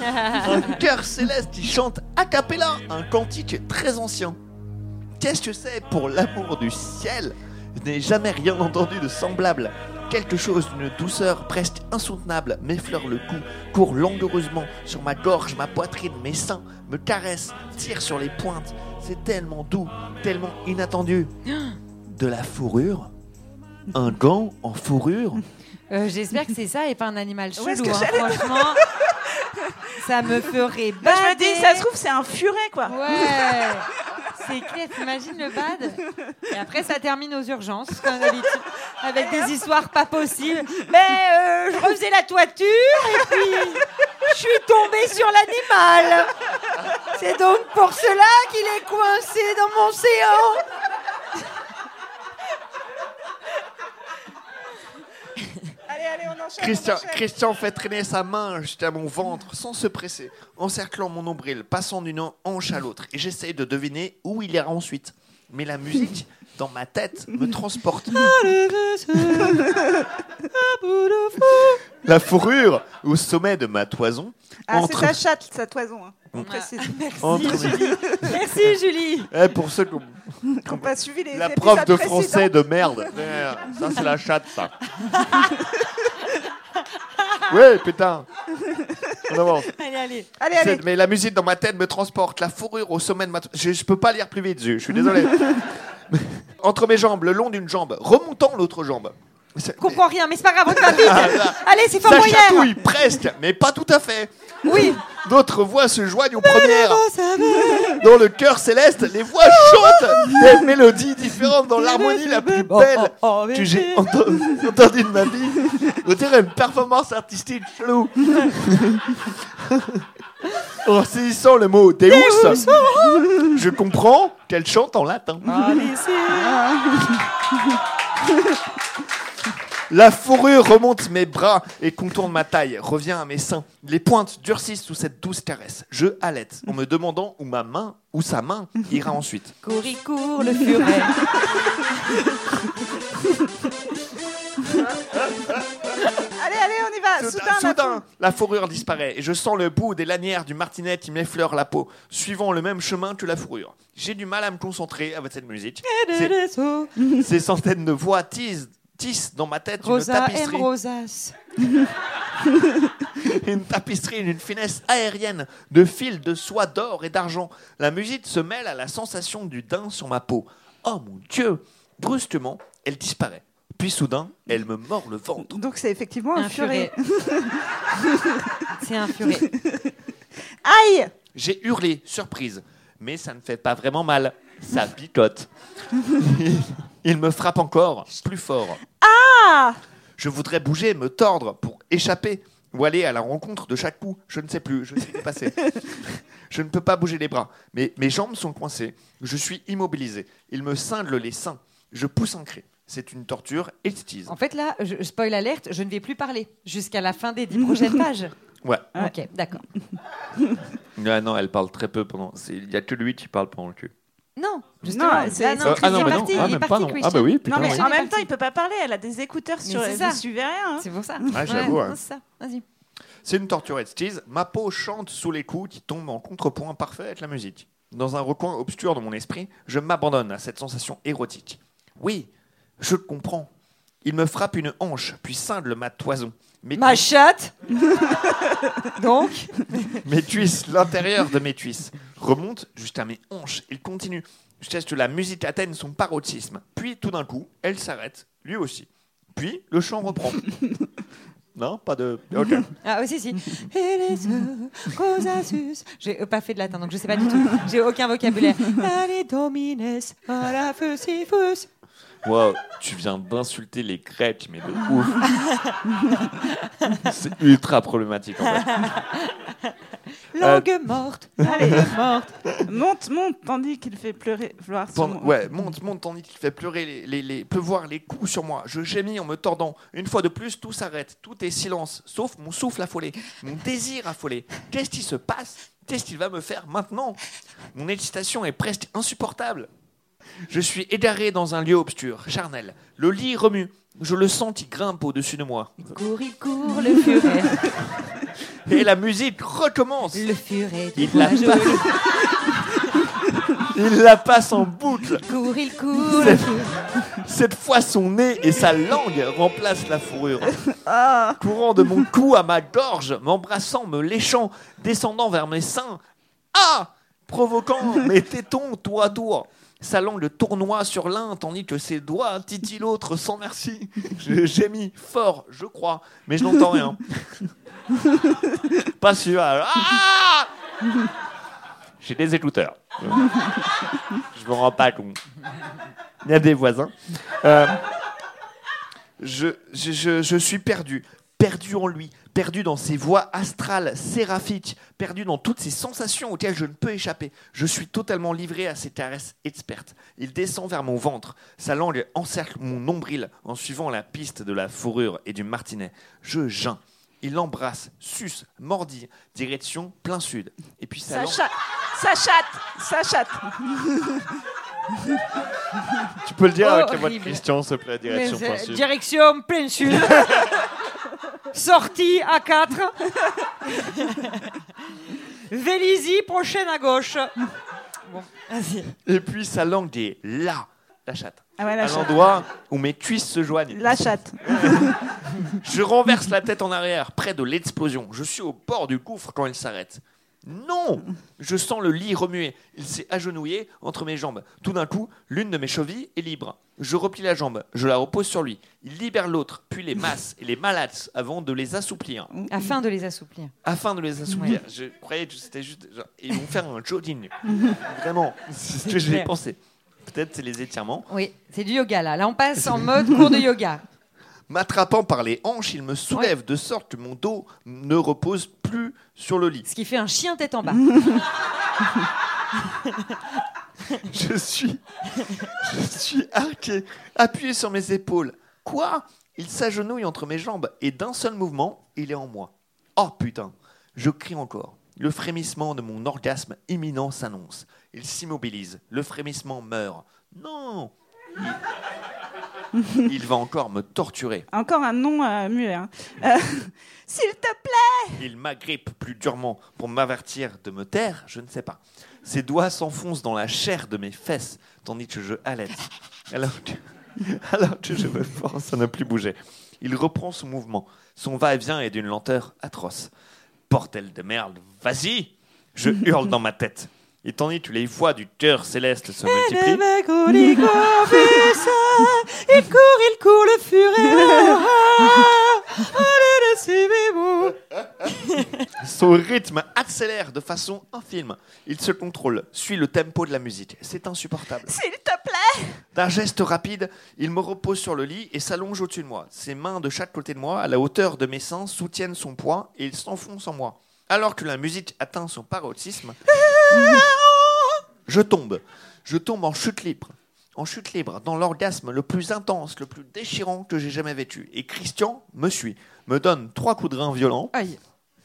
Un cœur céleste qui chante a cappella un cantique très ancien. Qu'est-ce que c'est pour l'amour du ciel? Je n'ai jamais rien entendu de semblable. Quelque chose d'une douceur presque insoutenable m'effleure le cou, court langoureusement sur ma gorge, ma poitrine, mes seins, me caresse, tire sur les pointes. C'est tellement doux, tellement inattendu. De la fourrure Un gant en fourrure
Euh, J'espère que c'est ça et pas un animal chelou. hein, franchement, ça me ferait
Bah, je me
bader.
dis, ça se trouve, c'est un furet, quoi.
Ouais, c'est clair, t'imagines le bad Et après, ça termine aux urgences, comme d'habitude, avec des histoires pas possibles. Mais euh, je refaisais la toiture et puis je suis tombée sur l'animal. C'est donc pour cela qu'il est coincé dans mon séant.
Allez, allez, on enchaîne.
Christian,
on enchaîne.
Christian fait traîner sa main jusqu'à mon ventre sans se presser, encerclant mon nombril, passant d'une hanche à l'autre, et j'essaye de deviner où il ira ensuite. Mais la musique, dans ma tête, me transporte. La fourrure, au sommet de ma toison,
Ah, c'est
entre-
sa chatte, sa toison. hein. On
Mm.
précise.
entre-
Merci Julie.
Eh, pour ceux qui ont
Qu'on pas suivi les
la prof de français de merde. Ça, c'est la chatte, ça. Ouais, putain. On avance.
Allez, allez.
Allez, allez.
C'est- Mais la musique dans ma tête me transporte, la fourrure au sommet de ma... Je, je peux pas lire plus vite, je, je suis désolé. Entre mes jambes, le long d'une jambe, remontant l'autre jambe.
Je comprends rien, mais c'est pas grave, on va vite.
Ah,
Allez, c'est
ça
Fort Boyard.
chatouille presque, mais pas tout à fait.
Oui.
D'autres voix se joignent aux premières. Dans le cœur céleste, les voix chantent des mélodies différentes dans l'harmonie la plus belle que j'ai entendue de ma vie. On dirait une performance artistique chelou. En saisissant le mot Deus, je comprends qu'elle chante en latin. La fourrure remonte mes bras et contourne ma taille, revient à mes seins. Les pointes durcissent sous cette douce caresse. Je halète en me demandant où ma main, où sa main ira ensuite.
Cours, il court, le furet.
Allez, allez, on y va. Soudain, la
Soudain, la fourrure disparaît et je sens le bout des lanières du martinet qui m'effleure la peau, suivant le même chemin que la fourrure. J'ai du mal à me concentrer avec cette musique. Ces, ces centaines de voix tissent, dans ma tête une
Rosa
tapisserie.
aime Rosas.
une tapisserie d'une finesse aérienne, de fils de soie d'or et d'argent. La musique se mêle à la sensation du daim sur ma peau. Oh mon Dieu Brusquement, elle disparaît. Puis soudain, elle me mord le ventre.
Donc c'est effectivement un,
Un
furet.
furet. C'est un furet.
Aïe
J'ai hurlé, surprise. Mais ça ne fait pas vraiment mal. Ça picote. Il me frappe encore, plus fort.
Ah
Je voudrais bouger, me tordre pour échapper ou aller à la rencontre de chaque coup. Je ne sais plus, je suis dépassé. je ne peux pas bouger les bras. Mais mes jambes sont coincées. Je suis immobilisé. Il me cingle les seins. Je pousse un cri. C'est une torture exquise.
En fait, là, je, spoil alerte, je ne vais plus parler jusqu'à la fin des dix prochaines pages.
Ouais.
Ok, d'accord.
Ouais, non, elle parle très peu pendant. Il y a que lui qui parle pendant le cul.
Non, justement.
Non, c'est-
non,
ah non,
Ah,
il est
même
parti,
non. Ah, bah oui, putain,
Non mais en même temps, il peut pas parler. Elle a des écouteurs
Mais
sur.
c'est
Vous
ça.
suivez rien. hein.
C'est pour ça.
Ah, j'avoue, ouais.
c'est ça. Vas-y.
C'est une torture exquise. Ma peau chante sous les coups qui tombent en contrepoint parfait avec la musique. Dans un recoin obscur de mon esprit, je m'abandonne à cette sensation érotique. Oui, je comprends. Il me frappe une hanche, puis cingle ma toison. Mes,
Ma
cuisses,
chatte Donc
mes cuisses, l'intérieur de mes cuisses, remonte jusqu'à mes hanches. Il continue jusqu'à ce que la musique atteigne son paroxysme. Puis, tout d'un coup, elle s'arrête, lui aussi. Puis, le chant reprend. non, pas de. Ok.
Ah oui, si, si. Et les œufs, rosasus. J'ai euh, pas fait de latin, donc je sais pas du tout. J'ai aucun vocabulaire. Allez, domines, à la fussifus.
Wow, tu viens d'insulter les Grecs, mais de ouf. C'est ultra problématique en fait.
Langue morte, langue morte.
Monte, monte, tandis qu'il fait pleurer
Pendant-
moi.
ouais, monte, monte, tandis qu'il fait pleurer les, les, les- pleuvoir les coups sur moi. Je gémis en me tordant. Une fois de plus, tout s'arrête. Tout est silence, sauf mon souffle affolé, mon désir affolé. Qu'est-ce qui se passe? Qu'est-ce qu'il va me faire maintenant? Mon excitation est presque insupportable. Je suis égaré dans un lieu obscur, charnel. Le lit remue. Je le sens qui grimpe au-dessus de moi.
Il court, il court, le furet.
Et la musique recommence.
Le furet
Il la
joli.
Il la passe en boucle.
Il court, il court.
Cette fois, son nez et sa langue remplacent la fourrure.
Ah
Courant de mon cou à ma gorge, m'embrassant, me léchant, descendant vers mes seins. Ah Provoquant mes tétons tour à tour. Sa langue tournoie sur l'un tandis que ses doigts titillent l'autre sans merci. Je gémis fort, je crois, mais je n'entends rien. Pas sûr. alors- Ah J'ai des écouteurs. Je me rends pas compte. Il y a des voisins. Euh, je suis perdu. Perdu en lui, perdu dans ses voix astrales, séraphiques, perdu dans toutes ces sensations auxquelles je ne peux échapper. Je suis totalement livré à ses caresses expertes. Il descend vers mon ventre, sa langue encercle mon nombril en suivant la piste de la fourrure et du martinet. Je geins. Il l'embrasse, suce, mordit, direction plein sud. Et puis sa
Ça
langue...
chatte Ça chatte Ça chatte
Tu peux le dire avec la voix de
Horrible.
Christian, s'il te plaît, direction
Mais,
plein sud.
Direction plein sud. Sortie à 4. Vélizy, prochaine à gauche. Bon, vas-y.
Et puis sa langue est là, la chatte.
Ah ouais, la
à
chatte.
l'endroit où mes cuisses se joignent.
La chatte.
Je renverse la tête en arrière, près de l'explosion. Je suis au bord du gouffre quand il s'arrête. Non Je sens le lit remuer. Il s'est agenouillé entre mes jambes. Tout d'un coup, l'une de mes chevilles est libre. Je replie la jambe, je la repose sur lui. Il libère l'autre, puis les masse et les malaxe avant de les assouplir.
Afin de les assouplir.
Afin de les assouplir. Je croyais que c'était juste. genre, ils vont faire un jogging. Vraiment, c'est ce que j'ai pensé. Peut-être c'est les étirements.
Oui, c'est du yoga là. Là, on passe en mode cours de yoga.
M'attrapant par les hanches, il me soulève de sorte que mon dos ne repose plus sur le lit.
Ce qui fait un chien tête en bas.
Je suis, je suis arqué, appuyé sur mes épaules. Quoi? Il s'agenouille entre mes jambes et d'un seul mouvement, il est en moi. Oh putain Je crie encore. Le frémissement de mon orgasme imminent s'annonce. Il s'immobilise. Le frémissement meurt. Non il... il va encore me torturer.
Encore un nom euh, muet. hein. Euh, S'il te plaît
Il m'agrippe plus durement pour m'avertir de me taire, je ne sais pas. Ses doigts s'enfoncent dans la chair de mes fesses, tandis que je halète. Alors que, alors que je me force à ne plus bouger. Il reprend son mouvement. Son va-et-vient est d'une lenteur atroce. Portel de merde, vas-y Je hurle dans ma tête. Et tandis que les voix du cœur céleste se multiplient,
Il court, il court le furet.
Son rythme accélère de façon infime. Il se contrôle, suit le tempo de la musique. C'est insupportable.
S'il te plaît.
D'un geste rapide, il me repose sur le lit et s'allonge au-dessus de moi. Ses mains de chaque côté de moi, à la hauteur de mes seins, soutiennent son poids et il s'enfonce en moi. Alors que la musique atteint son paroxysme, je tombe. Je tombe en chute libre. En chute libre, dans l'orgasme le plus intense, le plus déchirant que j'ai jamais vécu. Et Christian me suit, me donne trois coups de rein violents.
Aïe.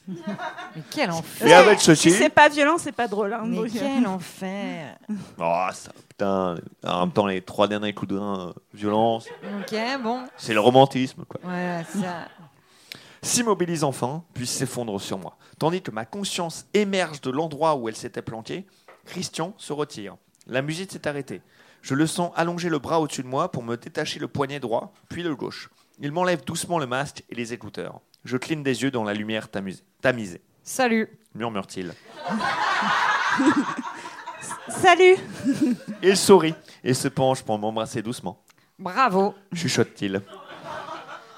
Mais quel enfer.
Et avec
Si
ceci.
c'est pas violent, c'est pas drôle. hein,
Mais
donc,
quel enfer.
Oh, ça, putain. En même temps, les trois derniers coups de rein euh, violents,
Ok, bon.
c'est le romantisme, quoi.
Voilà, ça.
S'immobilise enfin, puis s'effondre sur moi. Tandis que ma conscience émerge de l'endroit où elle s'était planquée, Christian se retire. La musique s'est arrêtée. Je le sens allonger le bras au-dessus de moi pour me détacher le poignet droit, puis le gauche. Il m'enlève doucement le masque et les écouteurs. Je cligne des yeux dans la lumière tamisée.
Salut.
Murmure-t-il.
Salut.
Il sourit et se penche pour m'embrasser doucement.
Bravo.
Chuchote-t-il.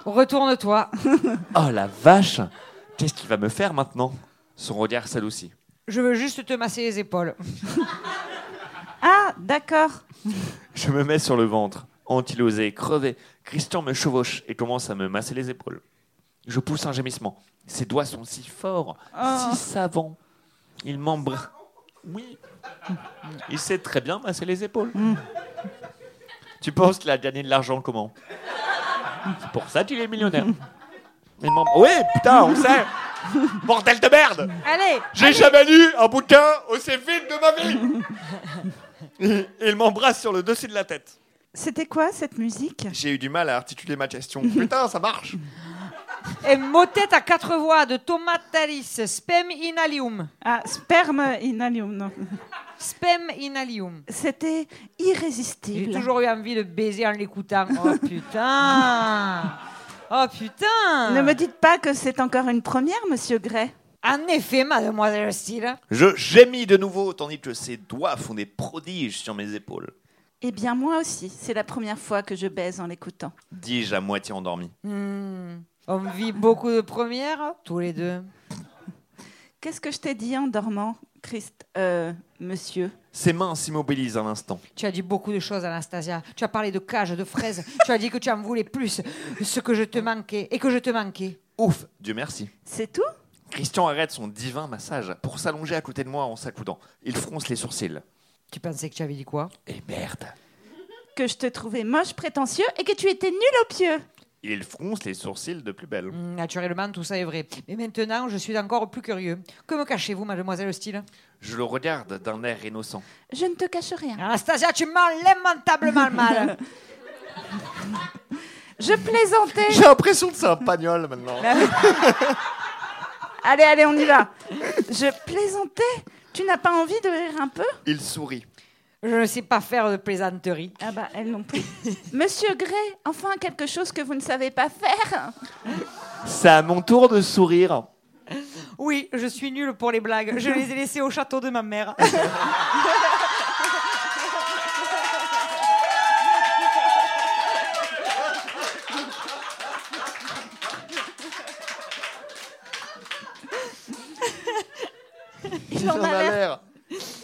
Retourne-toi.
Oh la vache Qu'est-ce qu'il va me faire maintenant? Son regard s'adoucit.
Je veux juste te masser les épaules.
Ah, d'accord.
Je me mets sur le ventre, ankylosé, crevé. Christian me chevauche et commence à me masser les épaules. Je pousse un gémissement. Ses doigts sont si forts,
Oh.
si savants. Il m'embrasse. Oui. Il sait très bien masser les épaules. Tu penses qu'il a gagné de l'argent comment? C'est pour ça qu'il est millionnaire. Il. Oui, putain, on sait. Bordel de merde
Allez.
j'ai jamais lu un bouquin aussi vite de ma vie. Et il m'embrasse sur le dessus de la tête.
C'était quoi cette musique?
J'ai eu du mal à articuler ma question. Putain, ça marche.
Et motet à quatre voix de Thomas Tallis. Spem inalium.
Ah, sperme inalium, non.
Spem inalium.
C'était
J'ai
irrésistible.
toujours eu envie de baiser en l'écoutant. Oh putain. Oh putain.
Ne me dites pas que c'est encore une première, monsieur Gray.
En effet, mademoiselle Steele.
Je gémis de nouveau tandis que ses doigts font des prodiges sur mes épaules.
Eh bien, moi aussi. C'est la première fois que je baise en l'écoutant.
Dis-je à moitié endormi.
Hmm. On vit beaucoup de premières, tous les deux.
Qu'est-ce que je t'ai dit en dormant, Christ Euh, monsieur.
Ses mains s'immobilisent un instant.
Tu as dit beaucoup de choses, Anastasia. Tu as parlé de cages, de fraises. tu as dit que tu en voulais plus, ce que je te manquais et que je te manquais.
Ouf, Dieu merci.
C'est tout?
Christian arrête son divin massage pour s'allonger à côté de moi en s'accoudant. Il fronce les sourcils.
Tu pensais que tu avais dit quoi?
Et merde.
Que je te trouvais moche, prétentieux et que tu étais nul au pieu.
Il fronce les sourcils de plus belle.
Hmm, Naturellement, tout ça est vrai. Mais maintenant, je suis encore plus curieux. Que me cachez-vous, mademoiselle Steele
Je le regarde d'un air innocent.
Je ne te cache rien.
Anastasia, tu mens lamentablement mal.
Je plaisantais.
J'ai l'impression que c'est un pagnol maintenant.
Allez, allez, on y va. Je plaisantais. Tu n'as pas envie de rire un peu?
Il sourit.
Je ne sais pas faire de plaisanterie.
Ah bah, elle non plus. Monsieur Gray, enfin quelque chose que vous ne savez pas faire.
C'est à mon tour de sourire.
Oui, je suis nulle pour les blagues. Je les ai laissées au château de ma mère.
Il en a l'air.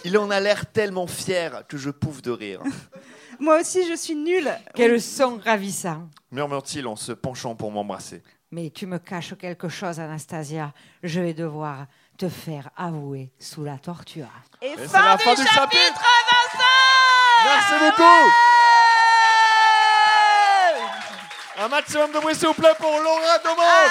Il en a l'air tellement fier que je pouffe de rire.
Moi aussi, je suis nulle.
Quel son ravissant.
Murmure-t-il en se penchant pour m'embrasser.
Mais tu me caches quelque chose, Anastasia. Je vais devoir te faire avouer sous la torture.
Et,
Et c'est
fin,
la
du,
fin du
chapitre,
chapitre.
25
Merci beaucoup. Un maximum de bruit s'il vous plaît pour Laura Domon.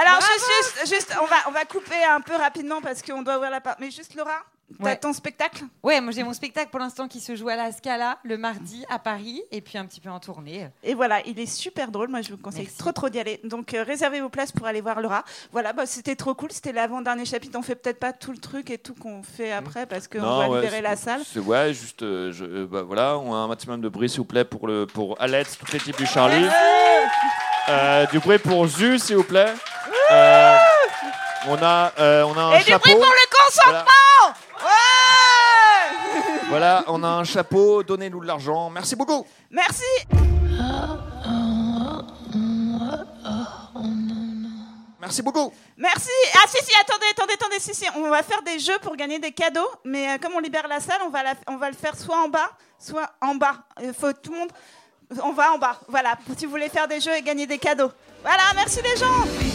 Alors, juste, juste, juste, on va, on va couper un peu rapidement parce qu'on doit ouvrir la porte. Mais juste, Laura, t'as
Ouais.
ton spectacle?
Ouais, moi j'ai mon spectacle pour l'instant qui se joue à la Scala le mardi à Paris et puis un petit peu en tournée.
Et voilà, il est super drôle. Moi, je vous conseille
Merci.
trop, trop d'y aller. Donc, euh, réservez vos places pour aller voir Laura. Voilà, bah, c'était trop cool. C'était l'avant-dernier chapitre. On fait peut-être pas tout le truc et tout qu'on fait après parce qu'on va
ouais,
libérer la salle.
C'est ouais, juste, euh, je- euh, bah, voilà, on a un maximum de bruit s'il vous plaît pour le pour Alex, toute l'équipe du Charlie. Euh, du bruit pour Zu s'il vous plaît. Euh, on a euh, on a un
Et du
chapeau.
bruit pour le consentement. Ouais
Voilà, on a un chapeau, donnez-nous de l'argent. Merci beaucoup.
Merci.
Merci beaucoup.
Merci. Ah si si, attendez, attendez, attendez, si si, on va faire des jeux pour gagner des cadeaux, mais euh, comme on libère la salle, on va la- on va le faire soit en bas, soit en bas. Il faut tout le monde. On va en bas. Voilà, si vous voulez faire des jeux et gagner des cadeaux. Voilà, merci les gens.